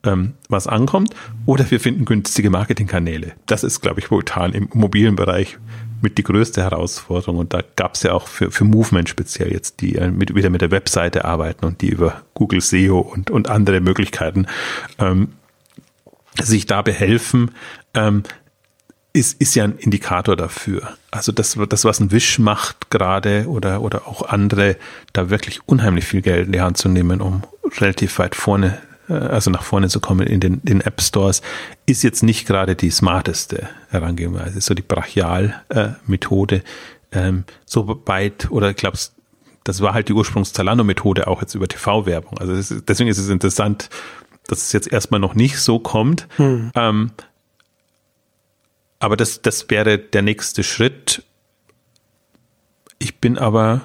ähm, was ankommt, oder wir finden günstige Marketingkanäle. Das ist, glaube ich, momentan im mobilen Bereich mit die größte Herausforderung. Und da gab es ja auch für, für Movement speziell jetzt, die äh, mit, wieder mit der Webseite arbeiten und die über Google SEO und, und andere Möglichkeiten ähm, sich da behelfen. Ähm, ist, ist ja ein Indikator dafür. Also das, das was ein Wish macht gerade oder, oder auch andere, da wirklich unheimlich viel Geld in die Hand zu nehmen, um relativ weit vorne äh, also nach vorne zu kommen in den, den App Stores, ist jetzt nicht gerade die smarteste Herangehensweise, so die Brachial-Methode. Ähm, so weit, oder ich glaube, das war halt die Ursprungs-Zalando-Methode auch jetzt über TV-Werbung. Also ist, deswegen ist es interessant, dass es jetzt erstmal noch nicht so kommt. Hm. Ähm, aber das, das wäre der nächste Schritt. Ich bin aber,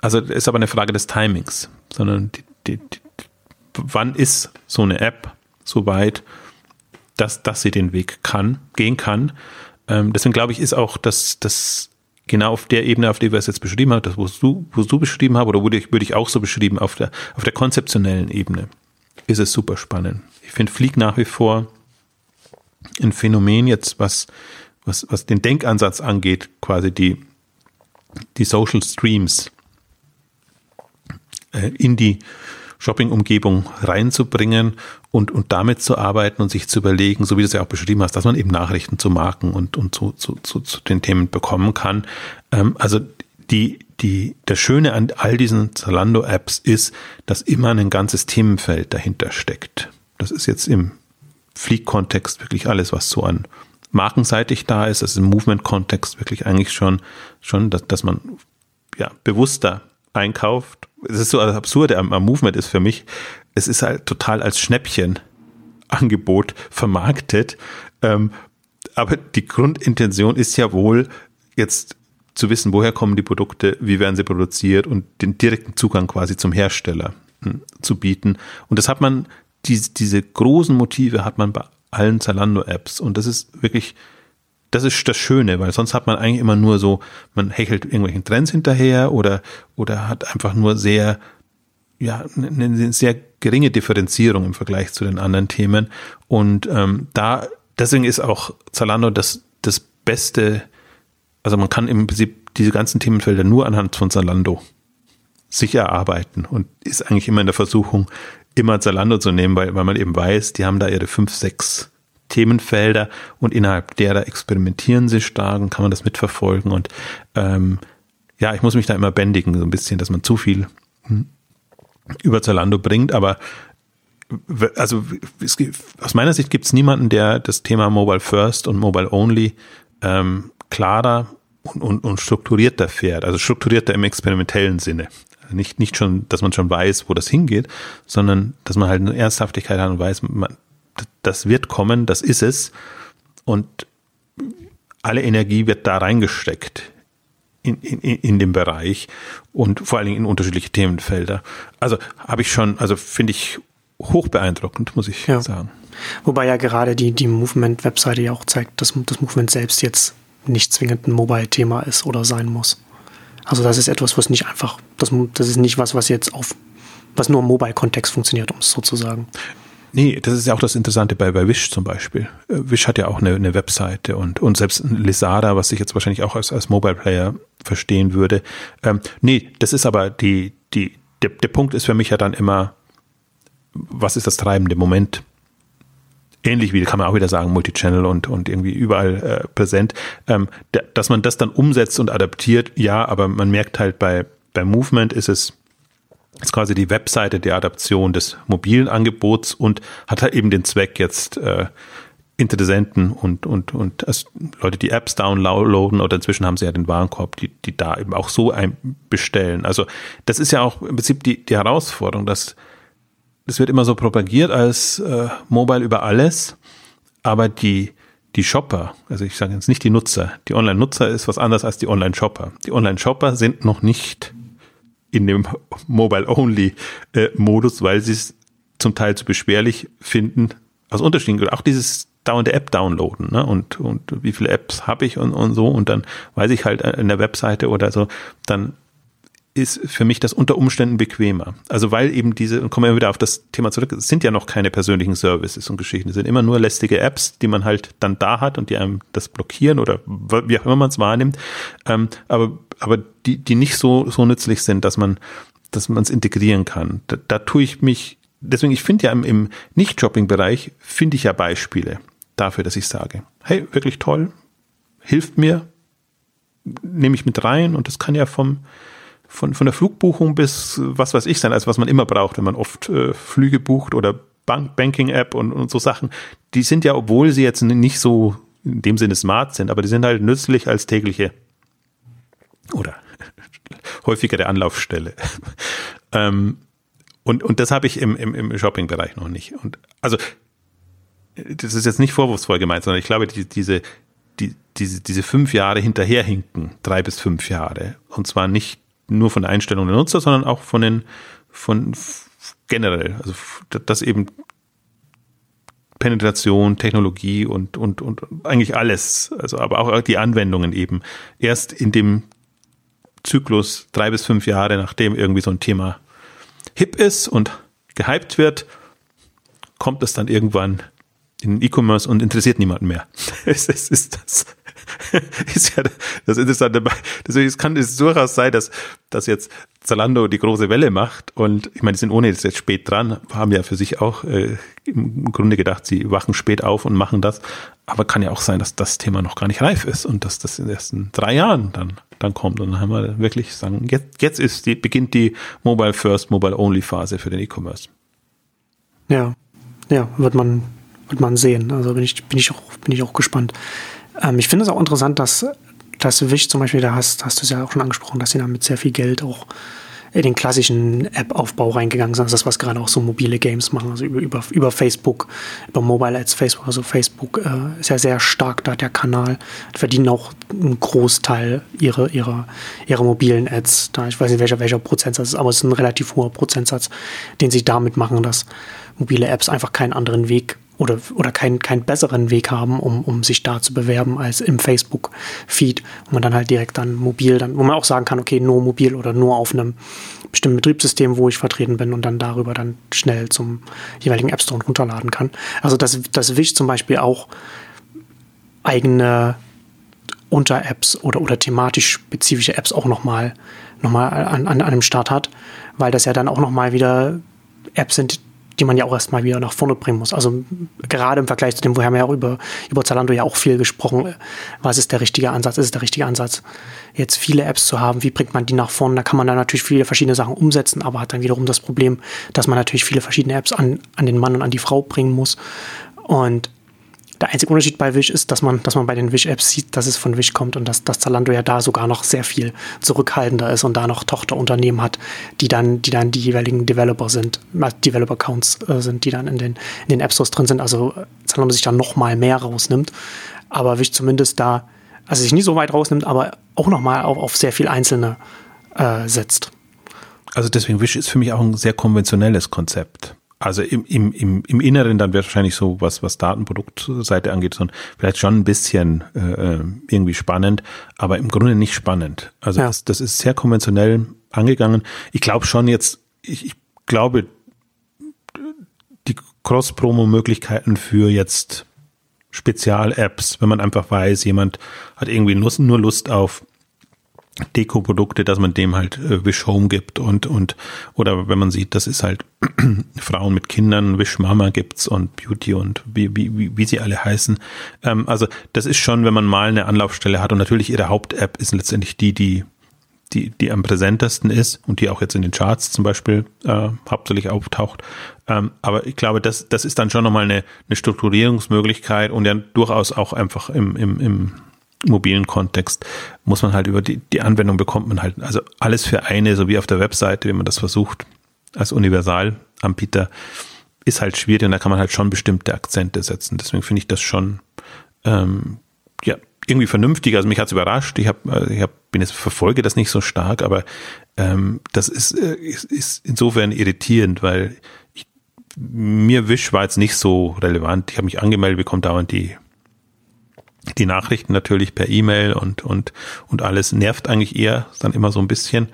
also es ist aber eine Frage des Timings, sondern die, die, die wann ist so eine App so weit, dass, dass sie den Weg kann, gehen kann. Ähm, deswegen glaube ich, ist auch das, das genau auf der Ebene, auf der wir es jetzt beschrieben haben, das, was du, was du beschrieben hast, oder würde ich, würde ich auch so beschrieben, auf der, auf der konzeptionellen Ebene, ist es super spannend. Ich finde Flieg nach wie vor ein Phänomen jetzt, was, was, was den Denkansatz angeht, quasi die, die Social Streams äh, in die Shopping-Umgebung reinzubringen und, und damit zu arbeiten und sich zu überlegen, so wie du es ja auch beschrieben hast, dass man eben Nachrichten zu Marken und, und zu, zu, zu, zu den Themen bekommen kann. Ähm, also die, die, das Schöne an all diesen Zalando-Apps ist, dass immer ein ganzes Themenfeld dahinter steckt. Das ist jetzt im Fleek-Kontext wirklich alles, was so an markenseitig da ist. Das ist im Movement-Kontext wirklich eigentlich schon, schon, dass, dass man ja bewusster einkauft es ist so das Absurde am, am Movement ist für mich, es ist halt total als Schnäppchenangebot vermarktet. Ähm, aber die Grundintention ist ja wohl, jetzt zu wissen, woher kommen die Produkte, wie werden sie produziert und den direkten Zugang quasi zum Hersteller hm, zu bieten. Und das hat man, die, diese großen Motive hat man bei allen Zalando-Apps. Und das ist wirklich, das ist das Schöne, weil sonst hat man eigentlich immer nur so, man hechelt irgendwelchen Trends hinterher oder, oder hat einfach nur sehr, ja, eine sehr geringe Differenzierung im Vergleich zu den anderen Themen. Und ähm, da, deswegen ist auch Zalando das, das beste, also man kann im Prinzip diese ganzen Themenfelder nur anhand von Zalando sich erarbeiten und ist eigentlich immer in der Versuchung, immer Zalando zu nehmen, weil, weil man eben weiß, die haben da ihre fünf, sechs Themenfelder und innerhalb derer experimentieren sie stark und kann man das mitverfolgen und ähm, ja, ich muss mich da immer bändigen, so ein bisschen, dass man zu viel hm, über Zalando bringt, aber also es, aus meiner Sicht gibt es niemanden, der das Thema Mobile First und Mobile Only ähm, klarer und, und, und strukturierter fährt, also strukturierter im experimentellen Sinne. Nicht, nicht schon, dass man schon weiß, wo das hingeht, sondern dass man halt eine Ernsthaftigkeit hat und weiß, man, das wird kommen, das ist es. Und alle Energie wird da reingesteckt in, in, in dem Bereich und vor allen Dingen in unterschiedliche Themenfelder. Also habe ich schon, also finde ich hoch beeindruckend, muss ich ja. sagen. Wobei ja gerade die, die Movement-Webseite ja auch zeigt, dass das Movement selbst jetzt nicht zwingend ein Mobile-Thema ist oder sein muss. Also das ist etwas, was nicht einfach, das, das ist nicht was, was jetzt auf, was nur im Mobile-Kontext funktioniert, um es so zu sagen. Nee, das ist ja auch das Interessante bei, bei Wish zum Beispiel. Äh, Wish hat ja auch eine, eine Webseite und, und selbst Lisada, was ich jetzt wahrscheinlich auch als, als Mobile Player verstehen würde. Ähm, nee, das ist aber die, die, der, der Punkt ist für mich ja dann immer, was ist das treibende Moment? Ähnlich wie kann man auch wieder sagen, Multichannel und, und irgendwie überall äh, präsent. Ähm, dass man das dann umsetzt und adaptiert, ja, aber man merkt halt bei, bei Movement ist es ist quasi die Webseite der Adaption des mobilen Angebots und hat halt eben den Zweck jetzt äh, Interessenten und, und, und also Leute, die Apps downloaden oder inzwischen haben sie ja den Warenkorb, die, die da eben auch so ein bestellen. Also das ist ja auch im Prinzip die, die Herausforderung, dass das wird immer so propagiert als äh, Mobile über alles, aber die, die Shopper, also ich sage jetzt nicht die Nutzer, die Online-Nutzer ist was anderes als die Online-Shopper. Die Online-Shopper sind noch nicht in dem Mobile-Only-Modus, weil sie es zum Teil zu beschwerlich finden, aus unterschiedlichen Gründen. Auch dieses dauernde App downloaden ne? und, und wie viele Apps habe ich und, und so und dann weiß ich halt in der Webseite oder so, dann ist für mich das unter Umständen bequemer. Also weil eben diese, und kommen wir wieder auf das Thema zurück, es sind ja noch keine persönlichen Services und Geschichten, es sind immer nur lästige Apps, die man halt dann da hat und die einem das blockieren oder wie auch immer man es wahrnimmt, ähm, aber, aber die, die nicht so, so nützlich sind, dass man dass man es integrieren kann. Da, da tue ich mich, deswegen, ich finde ja im, im Nicht-Shopping-Bereich, finde ich ja Beispiele dafür, dass ich sage, hey, wirklich toll, hilft mir, nehme ich mit rein und das kann ja vom, von, von der Flugbuchung bis was weiß ich sein, also was man immer braucht, wenn man oft äh, Flüge bucht oder Bank, Banking-App und, und so Sachen, die sind ja, obwohl sie jetzt nicht so in dem Sinne smart sind, aber die sind halt nützlich als tägliche oder häufigere Anlaufstelle. ähm, und, und das habe ich im, im, im Shopping-Bereich noch nicht. Und also das ist jetzt nicht vorwurfsvoll gemeint, sondern ich glaube, die, diese, die, diese, diese fünf Jahre hinterherhinken, drei bis fünf Jahre, und zwar nicht nur von der Einstellung der Nutzer, sondern auch von den, von generell, also dass eben Penetration, Technologie und, und, und eigentlich alles, also aber auch die Anwendungen eben erst in dem Zyklus drei bis fünf Jahre, nachdem irgendwie so ein Thema hip ist und gehypt wird, kommt es dann irgendwann in E-Commerce und interessiert niemanden mehr. es, es ist das ist ja das Interessante dabei. Deswegen kann es durchaus sein, dass, dass jetzt Zalando die große Welle macht und ich meine, die sind ohne jetzt, jetzt spät dran, haben ja für sich auch äh, im Grunde gedacht, sie wachen spät auf und machen das. Aber kann ja auch sein, dass das Thema noch gar nicht reif ist und dass das in den ersten drei Jahren dann, dann kommt. Und dann haben wir wirklich sagen, jetzt, jetzt ist die, beginnt die Mobile First, Mobile Only Phase für den E-Commerce. Ja, ja, wird man, wird man sehen. Also bin ich, bin ich auch, bin ich auch gespannt. Ähm, ich finde es auch interessant, dass, dass Wish zum Beispiel, da hast, hast du es ja auch schon angesprochen, dass sie damit sehr viel Geld auch in den klassischen App-Aufbau reingegangen sind. Das, was gerade auch so mobile Games machen, also über, über, über Facebook, über Mobile Ads, Facebook, also Facebook äh, ist ja sehr stark da der Kanal, verdienen auch einen Großteil ihrer, ihrer, ihrer mobilen Ads. Da ich weiß nicht, welcher, welcher Prozentsatz ist, aber es ist ein relativ hoher Prozentsatz, den sie damit machen, dass mobile Apps einfach keinen anderen Weg oder, oder keinen keinen besseren Weg haben, um, um sich da zu bewerben als im Facebook-Feed, wo man dann halt direkt dann mobil, dann, wo man auch sagen kann, okay, nur mobil oder nur auf einem bestimmten Betriebssystem, wo ich vertreten bin und dann darüber dann schnell zum jeweiligen App Store runterladen kann. Also das, das Wish zum Beispiel auch eigene Unter-Apps oder, oder thematisch spezifische Apps auch nochmal noch mal an, an, an einem Start hat, weil das ja dann auch nochmal wieder Apps sind, die man ja auch erstmal wieder nach vorne bringen muss. Also gerade im Vergleich zu dem, wir ja auch über, über Zalando ja auch viel gesprochen. Was ist der richtige Ansatz? Ist es der richtige Ansatz, jetzt viele Apps zu haben? Wie bringt man die nach vorne? Da kann man dann natürlich viele verschiedene Sachen umsetzen, aber hat dann wiederum das Problem, dass man natürlich viele verschiedene Apps an, an den Mann und an die Frau bringen muss. Und der einzige Unterschied bei Wish ist, dass man, dass man bei den Wish-Apps sieht, dass es von Wish kommt und dass, dass Zalando ja da sogar noch sehr viel zurückhaltender ist und da noch Tochterunternehmen hat, die dann, die dann die jeweiligen Developer sind, äh, Developer-Accounts äh, sind, die dann in den, in den App-Stores drin sind. Also Zalando sich da noch mal mehr rausnimmt. Aber Wish zumindest da, also sich nicht so weit rausnimmt, aber auch noch mal auf, auf sehr viel Einzelne äh, setzt. Also deswegen Wish ist für mich auch ein sehr konventionelles Konzept also im, im, im, im Inneren dann wäre wahrscheinlich so, was, was Datenproduktseite angeht, so vielleicht schon ein bisschen äh, irgendwie spannend, aber im Grunde nicht spannend. Also ja. das, das ist sehr konventionell angegangen. Ich glaube schon jetzt, ich, ich glaube, die Cross-Promo-Möglichkeiten für jetzt Spezial-Apps, wenn man einfach weiß, jemand hat irgendwie nur Lust auf Deko-Produkte, dass man dem halt äh, Wish Home gibt und und oder wenn man sieht, das ist halt Frauen mit Kindern, Wish Mama gibt's und Beauty und wie wie wie, sie alle heißen. Ähm, also das ist schon, wenn man mal eine Anlaufstelle hat und natürlich ihre Haupt-App ist letztendlich die, die die die am präsentesten ist und die auch jetzt in den Charts zum Beispiel äh, hauptsächlich auftaucht. Ähm, aber ich glaube, das das ist dann schon nochmal eine eine Strukturierungsmöglichkeit und ja durchaus auch einfach im im im mobilen Kontext muss man halt über die, die Anwendung bekommt man halt, also alles für eine, so wie auf der Webseite, wenn man das versucht, als Universalanbieter, ist halt schwierig und da kann man halt schon bestimmte Akzente setzen. Deswegen finde ich das schon, ähm, ja, irgendwie vernünftig. Also mich hat's überrascht. Ich habe, äh, ich hab, bin jetzt verfolge das nicht so stark, aber ähm, das ist, äh, ist, ist insofern irritierend, weil ich, mir Wish war jetzt nicht so relevant. Ich habe mich angemeldet, bekomme dauernd die die Nachrichten natürlich per E-Mail und, und, und alles nervt eigentlich eher dann immer so ein bisschen.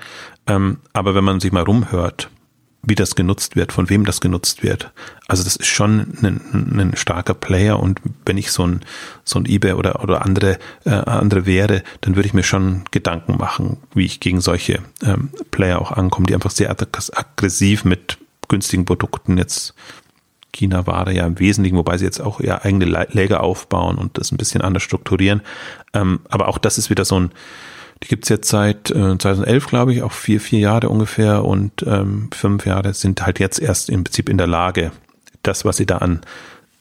Ähm, aber wenn man sich mal rumhört, wie das genutzt wird, von wem das genutzt wird. Also das ist schon ein, ein starker Player und wenn ich so ein, so ein eBay oder, oder andere, äh, andere wäre, dann würde ich mir schon Gedanken machen, wie ich gegen solche ähm, Player auch ankomme, die einfach sehr aggressiv mit günstigen Produkten jetzt China-Ware ja im Wesentlichen, wobei sie jetzt auch ihr eigene Läger aufbauen und das ein bisschen anders strukturieren. Ähm, aber auch das ist wieder so ein, die gibt's jetzt seit äh, 2011, glaube ich, auch vier, vier Jahre ungefähr und ähm, fünf Jahre sind halt jetzt erst im Prinzip in der Lage, das, was sie da an,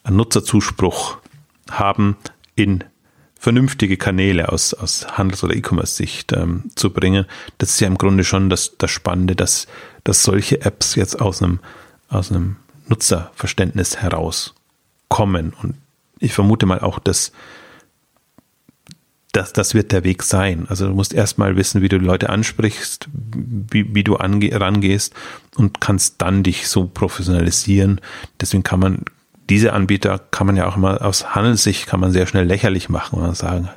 an Nutzerzuspruch haben, in vernünftige Kanäle aus, aus Handels- oder E-Commerce-Sicht ähm, zu bringen. Das ist ja im Grunde schon das, das Spannende, dass, dass solche Apps jetzt aus einem, aus einem Nutzerverständnis herauskommen. Und ich vermute mal auch, dass das, das wird der Weg sein. Also du musst erstmal wissen, wie du die Leute ansprichst, wie, wie du ange, rangehst und kannst dann dich so professionalisieren. Deswegen kann man diese Anbieter kann man ja auch immer aus Handelssicht kann man sehr schnell lächerlich machen und sagen,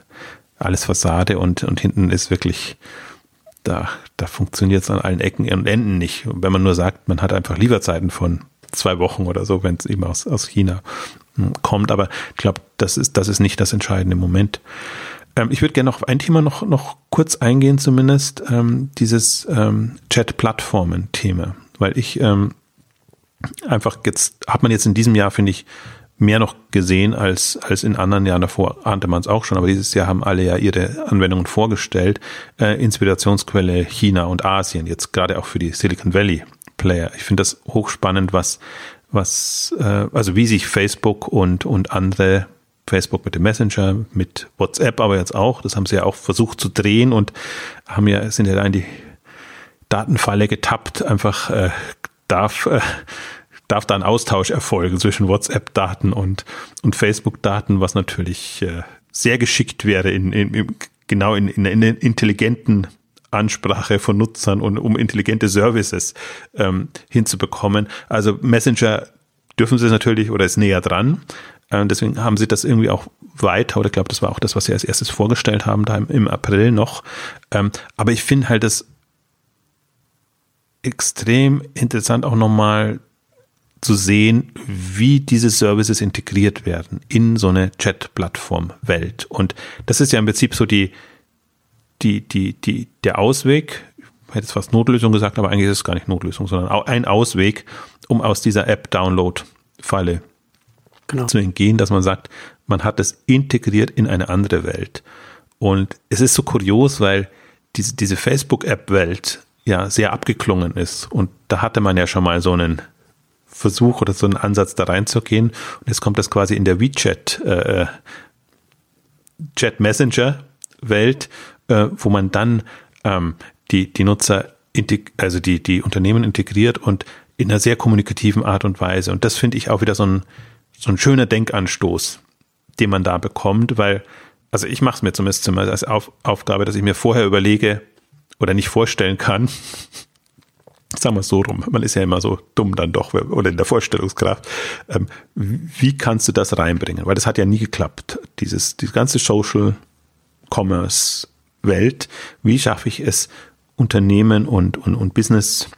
alles Fassade und, und hinten ist wirklich, da, da funktioniert es an allen Ecken und Enden nicht. Und wenn man nur sagt, man hat einfach Lieferzeiten von zwei Wochen oder so, wenn es eben aus, aus China hm, kommt. Aber ich glaube, das ist, das ist nicht das entscheidende Moment. Ähm, ich würde gerne auf ein Thema noch, noch kurz eingehen, zumindest ähm, dieses ähm, Chat-Plattformen-Thema, weil ich ähm, einfach jetzt, hat man jetzt in diesem Jahr, finde ich, mehr noch gesehen als, als in anderen Jahren davor, ahnte man es auch schon, aber dieses Jahr haben alle ja ihre Anwendungen vorgestellt. Äh, Inspirationsquelle China und Asien, jetzt gerade auch für die Silicon Valley Player. Ich finde das hochspannend, was, was, äh, also wie sich Facebook und, und andere, Facebook mit dem Messenger, mit WhatsApp aber jetzt auch, das haben sie ja auch versucht zu drehen und haben ja, sind ja da in die, Datenfalle getappt, einfach äh, darf, äh, darf da ein Austausch erfolgen zwischen WhatsApp-Daten und, und Facebook-Daten, was natürlich äh, sehr geschickt wäre in, in, in genau in, in, in intelligenten Ansprache von Nutzern und um intelligente Services ähm, hinzubekommen. Also Messenger dürfen sie natürlich oder ist näher dran. Äh, deswegen haben sie das irgendwie auch weiter, oder ich glaube, das war auch das, was sie als erstes vorgestellt haben, da im, im April noch. Ähm, aber ich finde halt das extrem interessant auch nochmal zu sehen, wie diese Services integriert werden in so eine Chat-Plattform-Welt. Und das ist ja im Prinzip so die, die, die, die, der Ausweg, ich hätte jetzt fast Notlösung gesagt, aber eigentlich ist es gar nicht Notlösung, sondern ein Ausweg, um aus dieser App-Download-Falle genau. zu entgehen, dass man sagt, man hat es integriert in eine andere Welt. Und es ist so kurios, weil diese, diese Facebook-App-Welt ja sehr abgeklungen ist. Und da hatte man ja schon mal so einen Versuch oder so einen Ansatz da reinzugehen. Und jetzt kommt das quasi in der WeChat äh, Chat Messenger Welt, äh, wo man dann ähm, die, die Nutzer, also die, die Unternehmen integriert und in einer sehr kommunikativen Art und Weise. Und das finde ich auch wieder so ein, so ein schöner Denkanstoß, den man da bekommt, weil, also ich mache es mir zumindest als Auf, Aufgabe, dass ich mir vorher überlege oder nicht vorstellen kann, sagen wir es so rum, man ist ja immer so dumm dann doch oder in der Vorstellungskraft. Ähm, wie kannst du das reinbringen? Weil das hat ja nie geklappt. Dieses, die ganze Social Commerce Welt. Wie schaffe ich es, Unternehmen und, und, und Business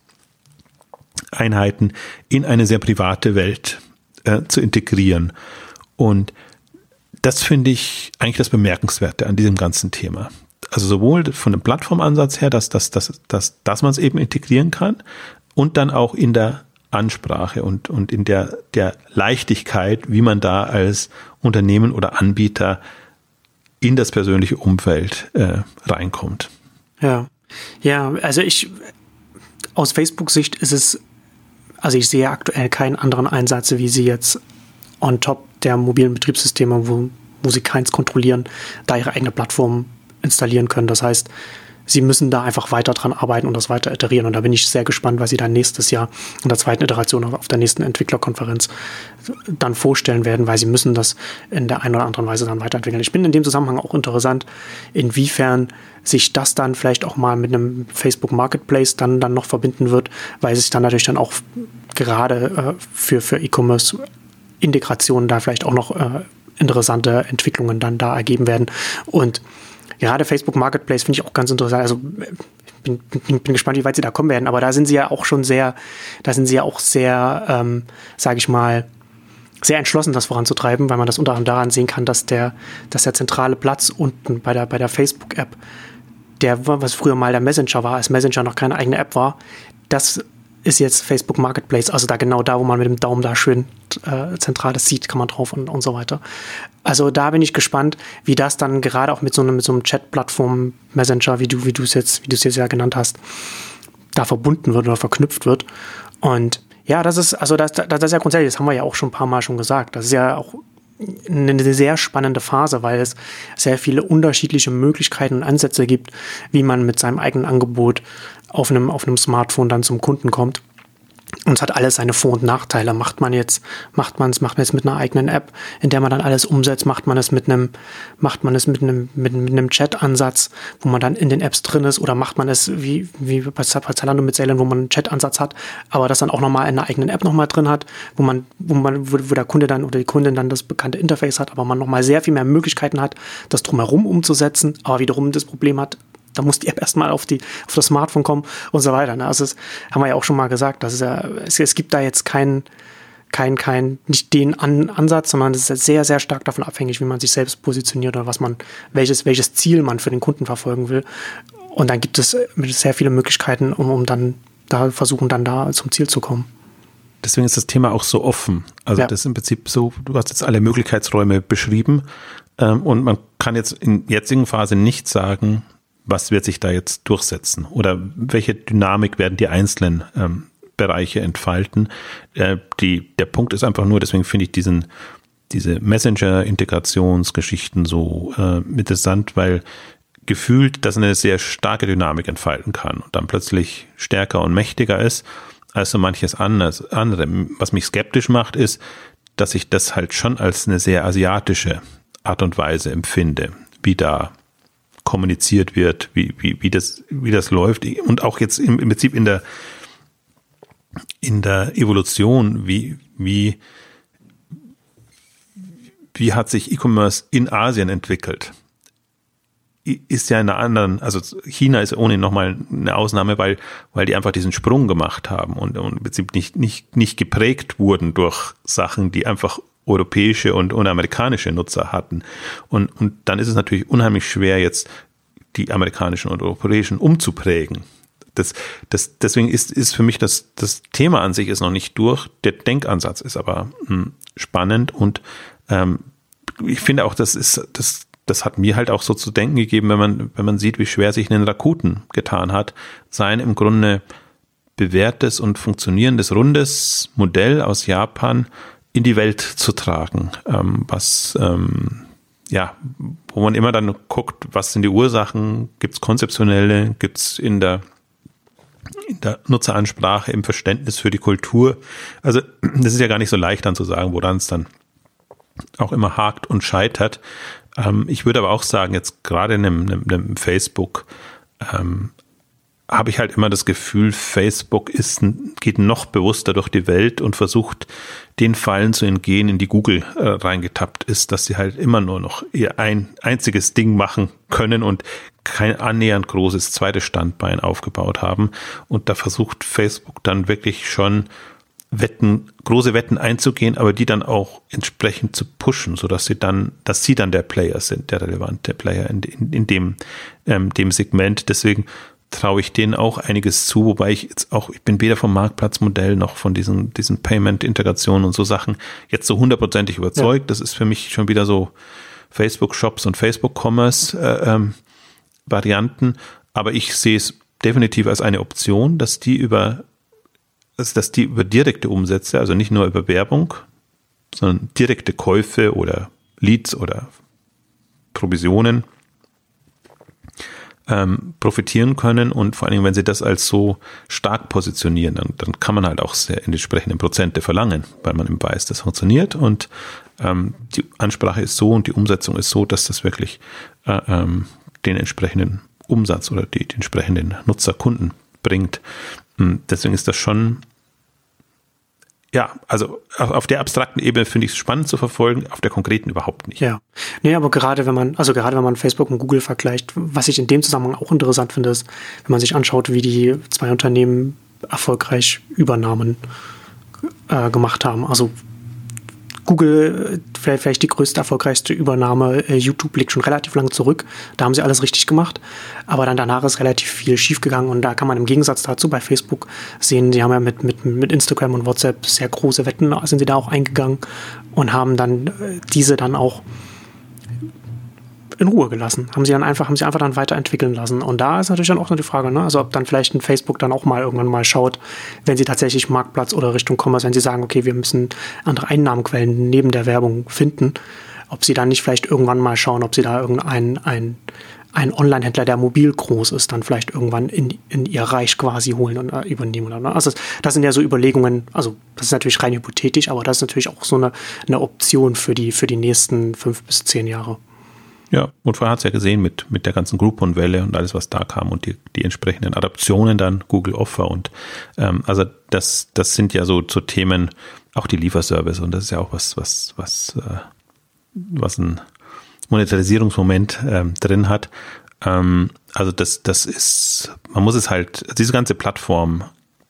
Einheiten in eine sehr private Welt äh, zu integrieren? Und das finde ich eigentlich das Bemerkenswerte an diesem ganzen Thema. Also sowohl von dem Plattformansatz her, dass, dass, dass, dass, dass man es eben integrieren kann und dann auch in der Ansprache und, und in der, der Leichtigkeit, wie man da als Unternehmen oder Anbieter in das persönliche Umfeld äh, reinkommt. Ja, ja, also ich aus Facebook-Sicht ist es, also ich sehe aktuell keinen anderen Einsatz, wie sie jetzt on top der mobilen Betriebssysteme, wo, wo sie keins kontrollieren, da ihre eigene Plattform installieren können. Das heißt, sie müssen da einfach weiter dran arbeiten und das weiter iterieren. Und da bin ich sehr gespannt, was sie dann nächstes Jahr in der zweiten Iteration auf der nächsten Entwicklerkonferenz dann vorstellen werden, weil sie müssen das in der einen oder anderen Weise dann weiterentwickeln. Ich bin in dem Zusammenhang auch interessant, inwiefern sich das dann vielleicht auch mal mit einem Facebook Marketplace dann, dann noch verbinden wird, weil sich dann natürlich dann auch gerade äh, für, für E-Commerce Integrationen da vielleicht auch noch äh, interessante Entwicklungen dann da ergeben werden. Und gerade Facebook Marketplace finde ich auch ganz interessant. Also bin, bin, bin gespannt, wie weit sie da kommen werden. Aber da sind sie ja auch schon sehr, da sind sie ja auch sehr, ähm, sage ich mal, sehr entschlossen, das voranzutreiben, weil man das unter anderem daran sehen kann, dass der, dass der zentrale Platz unten bei der, bei der Facebook-App, der, was früher mal der Messenger war, als Messenger noch keine eigene App war, das ist jetzt Facebook Marketplace, also da genau da, wo man mit dem Daumen da schön äh, zentrales sieht, kann man drauf und, und so weiter. Also da bin ich gespannt, wie das dann gerade auch mit so einem, mit so einem Chat-Plattform Messenger, wie du, wie du es jetzt, wie du es jetzt ja genannt hast, da verbunden wird oder verknüpft wird. Und ja, das ist, also das, das ist ja grundsätzlich, das haben wir ja auch schon ein paar Mal schon gesagt. Das ist ja auch eine sehr spannende Phase, weil es sehr viele unterschiedliche Möglichkeiten und Ansätze gibt, wie man mit seinem eigenen Angebot auf einem, auf einem Smartphone dann zum Kunden kommt. Und es hat alles seine Vor- und Nachteile. Macht man jetzt, macht man es, macht man es mit einer eigenen App, in der man dann alles umsetzt, macht man es mit einem, macht man es mit einem, mit, mit einem Chat-Ansatz, wo man dann in den Apps drin ist, oder macht man es wie, wie bei Zalando mit Zellen, wo man einen Chat-Ansatz hat, aber das dann auch nochmal in einer eigenen App nochmal drin hat, wo man, wo man, wo, wo der Kunde dann oder die Kundin dann das bekannte Interface hat, aber man nochmal sehr viel mehr Möglichkeiten hat, das drumherum umzusetzen, aber wiederum das Problem hat, da muss die App erstmal auf, die, auf das Smartphone kommen und so weiter. Ne? Also das haben wir ja auch schon mal gesagt. Das ist ja, es, es gibt da jetzt keinen kein, kein, nicht den An Ansatz, sondern es ist sehr, sehr stark davon abhängig, wie man sich selbst positioniert oder was man, welches, welches Ziel man für den Kunden verfolgen will. Und dann gibt es sehr viele Möglichkeiten, um, um dann da versuchen, dann da zum Ziel zu kommen. Deswegen ist das Thema auch so offen. Also ja. das ist im Prinzip so, du hast jetzt alle Möglichkeitsräume beschrieben ähm, und man kann jetzt in jetzigen Phase nicht sagen, was wird sich da jetzt durchsetzen oder welche Dynamik werden die einzelnen ähm, Bereiche entfalten. Äh, die, der Punkt ist einfach nur, deswegen finde ich diesen, diese Messenger-Integrationsgeschichten so äh, interessant, weil gefühlt, dass eine sehr starke Dynamik entfalten kann und dann plötzlich stärker und mächtiger ist als so manches anderes, andere. Was mich skeptisch macht, ist, dass ich das halt schon als eine sehr asiatische Art und Weise empfinde, wie da kommuniziert wird, wie, wie, wie, das, wie das läuft und auch jetzt im, im Prinzip in der, in der Evolution, wie, wie, wie hat sich E-Commerce in Asien entwickelt? Ist ja in einer anderen, also China ist ohnehin nochmal eine Ausnahme, weil, weil die einfach diesen Sprung gemacht haben und, und im Prinzip nicht, nicht, nicht geprägt wurden durch Sachen, die einfach europäische und, und amerikanische Nutzer hatten. Und, und dann ist es natürlich unheimlich schwer, jetzt die amerikanischen und europäischen umzuprägen. Das, das, deswegen ist, ist für mich das, das Thema an sich ist noch nicht durch. Der Denkansatz ist aber hm, spannend und ähm, ich finde auch, das ist, das, das hat mir halt auch so zu denken gegeben, wenn man, wenn man sieht, wie schwer sich ein Rakuten getan hat, sein im Grunde bewährtes und funktionierendes rundes Modell aus Japan in die Welt zu tragen, ähm, was ähm, ja, wo man immer dann guckt, was sind die Ursachen, gibt es konzeptionelle, gibt es in der in der Nutzeransprache, im Verständnis für die Kultur. Also das ist ja gar nicht so leicht dann zu sagen, woran es dann auch immer hakt und scheitert. Ähm, ich würde aber auch sagen, jetzt gerade in einem, einem, einem Facebook ähm, habe ich halt immer das Gefühl, Facebook ist, geht noch bewusster durch die Welt und versucht, den Fallen zu entgehen, in die Google äh, reingetappt ist, dass sie halt immer nur noch ihr ein einziges Ding machen können und kein annähernd großes zweites Standbein aufgebaut haben. Und da versucht Facebook dann wirklich schon Wetten, große Wetten einzugehen, aber die dann auch entsprechend zu pushen, so dass sie dann, dass sie dann der Player sind, der relevante Player in, in, in dem, ähm, dem Segment. Deswegen traue ich denen auch einiges zu, wobei ich jetzt auch, ich bin weder vom Marktplatzmodell noch von diesen, diesen Payment-Integrationen und so Sachen jetzt so hundertprozentig überzeugt. Ja. Das ist für mich schon wieder so Facebook-Shops und Facebook-Commerce-Varianten. Äh, ähm, Aber ich sehe es definitiv als eine Option, dass die über, dass die über direkte Umsätze, also nicht nur über Werbung, sondern direkte Käufe oder Leads oder Provisionen ähm, profitieren können und vor allen Dingen, wenn sie das als so stark positionieren, dann, dann kann man halt auch sehr in entsprechenden Prozente verlangen, weil man eben weiß, das funktioniert und ähm, die Ansprache ist so und die Umsetzung ist so, dass das wirklich äh, ähm, den entsprechenden Umsatz oder die, die entsprechenden Nutzerkunden bringt. Und deswegen ist das schon ja, also auf der abstrakten Ebene finde ich es spannend zu verfolgen, auf der konkreten überhaupt nicht. Ja. Nee, aber gerade wenn man, also gerade wenn man Facebook und Google vergleicht, was ich in dem Zusammenhang auch interessant finde, ist, wenn man sich anschaut, wie die zwei Unternehmen erfolgreich Übernahmen äh, gemacht haben. Also Google, vielleicht, vielleicht die größte, erfolgreichste Übernahme, äh, YouTube liegt schon relativ lange zurück. Da haben sie alles richtig gemacht. Aber dann danach ist relativ viel schiefgegangen und da kann man im Gegensatz dazu bei Facebook sehen, sie haben ja mit, mit, mit Instagram und WhatsApp sehr große Wetten, sind sie da auch eingegangen und haben dann äh, diese dann auch in Ruhe gelassen. Haben sie dann einfach, haben sie einfach dann weiterentwickeln lassen. Und da ist natürlich dann auch noch die Frage, ne? also ob dann vielleicht ein Facebook dann auch mal irgendwann mal schaut, wenn sie tatsächlich Marktplatz oder Richtung Commerce, wenn sie sagen, okay, wir müssen andere Einnahmenquellen neben der Werbung finden, ob sie dann nicht vielleicht irgendwann mal schauen, ob sie da irgendein ein, ein Online-Händler, der mobil groß ist, dann vielleicht irgendwann in, in ihr Reich quasi holen und äh, übernehmen. Oder, ne? Also das sind ja so Überlegungen, also das ist natürlich rein hypothetisch, aber das ist natürlich auch so eine, eine Option für die, für die nächsten fünf bis zehn Jahre. Ja, und vorher hat es ja gesehen mit, mit der ganzen Groupon-Welle und alles, was da kam und die, die entsprechenden Adaptionen dann, Google Offer und ähm, also das, das sind ja so, so Themen, auch die Lieferservice und das ist ja auch was, was, was, äh, was ein Monetarisierungsmoment ähm, drin hat. Ähm, also das, das ist, man muss es halt, diese ganze Plattform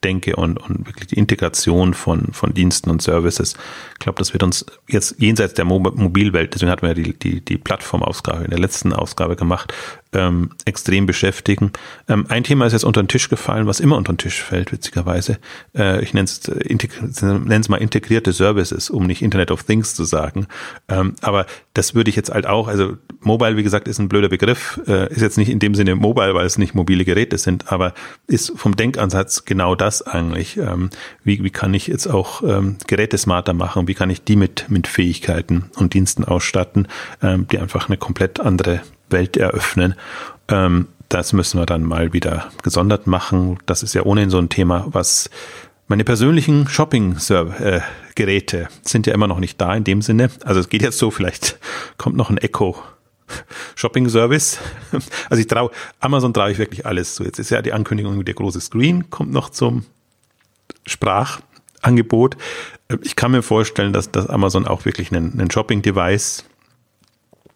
denke und, und wirklich die Integration von, von Diensten und Services. Ich glaube, das wird uns jetzt jenseits der Mobilwelt, deswegen hatten wir ja die, die, die Plattformausgabe in der letzten Ausgabe gemacht, ähm, extrem beschäftigen. Ähm, ein Thema ist jetzt unter den Tisch gefallen, was immer unter den Tisch fällt, witzigerweise. Äh, ich nenne es äh, mal integrierte Services, um nicht Internet of Things zu sagen. Ähm, aber das würde ich jetzt halt auch, also Mobile, wie gesagt, ist ein blöder Begriff, äh, ist jetzt nicht in dem Sinne Mobile, weil es nicht mobile Geräte sind, aber ist vom Denkansatz genau das eigentlich. Ähm, wie, wie kann ich jetzt auch ähm, Geräte smarter machen? Wie kann ich die mit, mit Fähigkeiten und Diensten ausstatten, ähm, die einfach eine komplett andere Welt eröffnen. Ähm, das müssen wir dann mal wieder gesondert machen. Das ist ja ohnehin so ein Thema, was meine persönlichen Shopping-Geräte sind ja immer noch nicht da in dem Sinne. Also es geht jetzt so, vielleicht kommt noch ein Echo Shopping Service. Also ich traue, Amazon traue ich wirklich alles zu. Jetzt ist ja die Ankündigung, der große Screen kommt noch zum Sprachangebot. Ich kann mir vorstellen, dass, dass Amazon auch wirklich einen Shopping-Device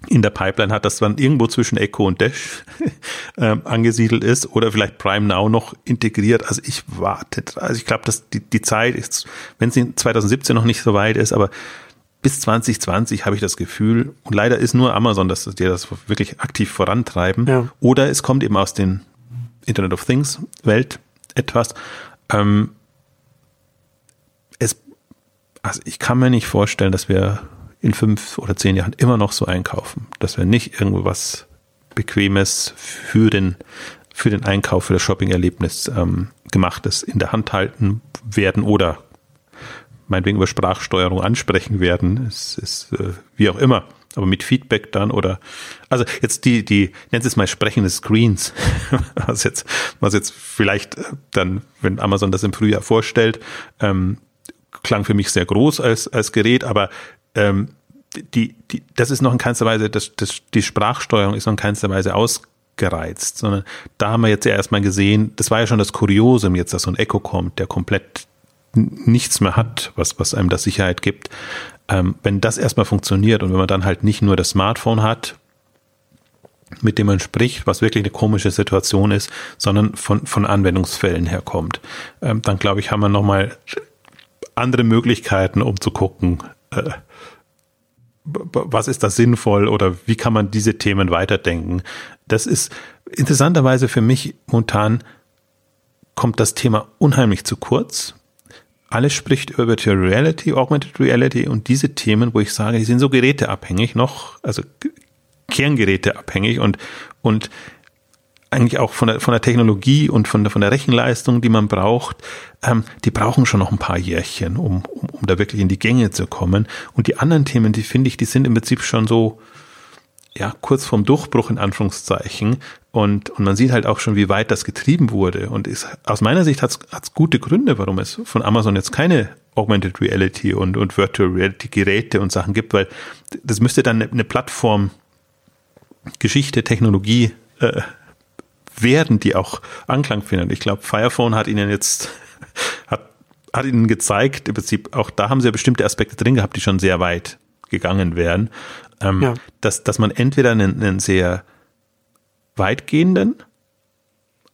in der Pipeline hat, das dann irgendwo zwischen Echo und Dash äh, angesiedelt ist oder vielleicht Prime Now noch integriert. Also ich warte, also ich glaube, dass die, die Zeit ist, wenn es in 2017 noch nicht so weit ist, aber bis 2020 habe ich das Gefühl, und leider ist nur Amazon, dass die das wirklich aktiv vorantreiben. Ja. Oder es kommt eben aus den Internet of Things Welt etwas. Ähm, es, also ich kann mir nicht vorstellen, dass wir in fünf oder zehn Jahren immer noch so einkaufen, dass wir nicht irgendwas Bequemes für den für den Einkauf, für das Shopping-Erlebnis ähm, gemachtes in der Hand halten werden oder meinetwegen über Sprachsteuerung ansprechen werden, ist, ist äh, wie auch immer. Aber mit Feedback dann oder also jetzt die, die, nennt es mal sprechende Screens, was jetzt, was jetzt vielleicht äh, dann, wenn Amazon das im Frühjahr vorstellt, ähm, klang für mich sehr groß als, als Gerät, aber ähm, die, die, das ist noch in keinster Weise, das, das, die Sprachsteuerung ist noch in keinster Weise ausgereizt, sondern da haben wir jetzt ja erstmal gesehen, das war ja schon das Kuriosum jetzt, dass so ein Echo kommt, der komplett nichts mehr hat, was, was einem das Sicherheit gibt. Ähm, wenn das erstmal funktioniert und wenn man dann halt nicht nur das Smartphone hat, mit dem man spricht, was wirklich eine komische Situation ist, sondern von, von Anwendungsfällen herkommt, ähm, dann glaube ich, haben wir nochmal andere Möglichkeiten, um zu gucken, äh, was ist da sinnvoll oder wie kann man diese Themen weiterdenken. Das ist interessanterweise für mich momentan kommt das Thema unheimlich zu kurz alles spricht über Virtual Reality, Augmented Reality und diese Themen, wo ich sage, die sind so geräteabhängig noch, also Kerngeräteabhängig und, und eigentlich auch von der, von der Technologie und von der, von der Rechenleistung, die man braucht, ähm, die brauchen schon noch ein paar Jährchen, um, um, um da wirklich in die Gänge zu kommen. Und die anderen Themen, die finde ich, die sind im Prinzip schon so, ja, kurz vorm Durchbruch in Anführungszeichen. Und, und man sieht halt auch schon, wie weit das getrieben wurde. Und ist, aus meiner Sicht hat es gute Gründe, warum es von Amazon jetzt keine Augmented Reality und, und Virtual Reality Geräte und Sachen gibt, weil das müsste dann eine, eine Plattform Geschichte, Technologie äh, werden, die auch Anklang findet. Ich glaube, Firephone hat ihnen jetzt hat, hat ihnen gezeigt, im Prinzip auch da haben sie ja bestimmte Aspekte drin gehabt, die schon sehr weit gegangen wären ähm, ja. dass, dass man entweder einen, einen sehr weitgehenden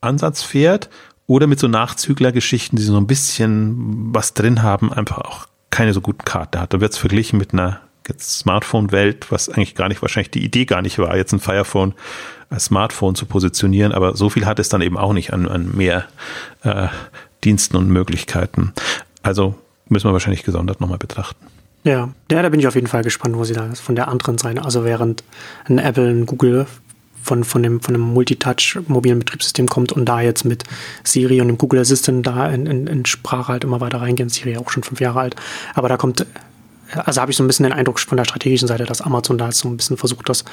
Ansatz fährt oder mit so Nachzüglergeschichten, die so ein bisschen was drin haben, einfach auch keine so guten Karte hat. Da wird es verglichen mit einer Smartphone-Welt, was eigentlich gar nicht, wahrscheinlich die Idee gar nicht war, jetzt ein Firephone als Smartphone zu positionieren, aber so viel hat es dann eben auch nicht an, an mehr äh, Diensten und Möglichkeiten. Also müssen wir wahrscheinlich gesondert nochmal betrachten. Ja. ja, da bin ich auf jeden Fall gespannt, wo sie da von der anderen Seite, also während ein Apple, ein Google von, von dem, von dem Multitouch mobilen Betriebssystem kommt und da jetzt mit Siri und dem Google Assistant da in, in, in Sprache halt immer weiter reingehen. Siri auch schon fünf Jahre alt. Aber da kommt, also habe ich so ein bisschen den Eindruck von der strategischen Seite, dass Amazon da jetzt so ein bisschen versucht, das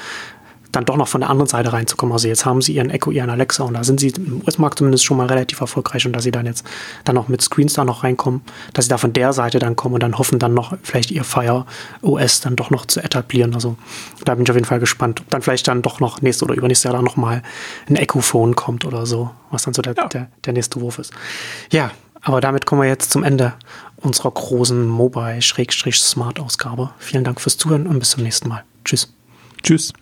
dann doch noch von der anderen Seite reinzukommen. Also jetzt haben sie ihren Echo, ihren Alexa und da sind sie im US-Markt zumindest schon mal relativ erfolgreich und dass sie dann jetzt dann noch mit Screens da noch reinkommen, dass sie da von der Seite dann kommen und dann hoffen dann noch vielleicht ihr Fire OS dann doch noch zu etablieren. Also da bin ich auf jeden Fall gespannt, ob dann vielleicht dann doch noch nächstes oder übernächstes Jahr dann noch mal ein Echo-Phone kommt oder so, was dann so der, ja. der, der nächste Wurf ist. Ja, aber damit kommen wir jetzt zum Ende unserer großen Mobile-Smart-Ausgabe. Vielen Dank fürs Zuhören und bis zum nächsten Mal. Tschüss. Tschüss.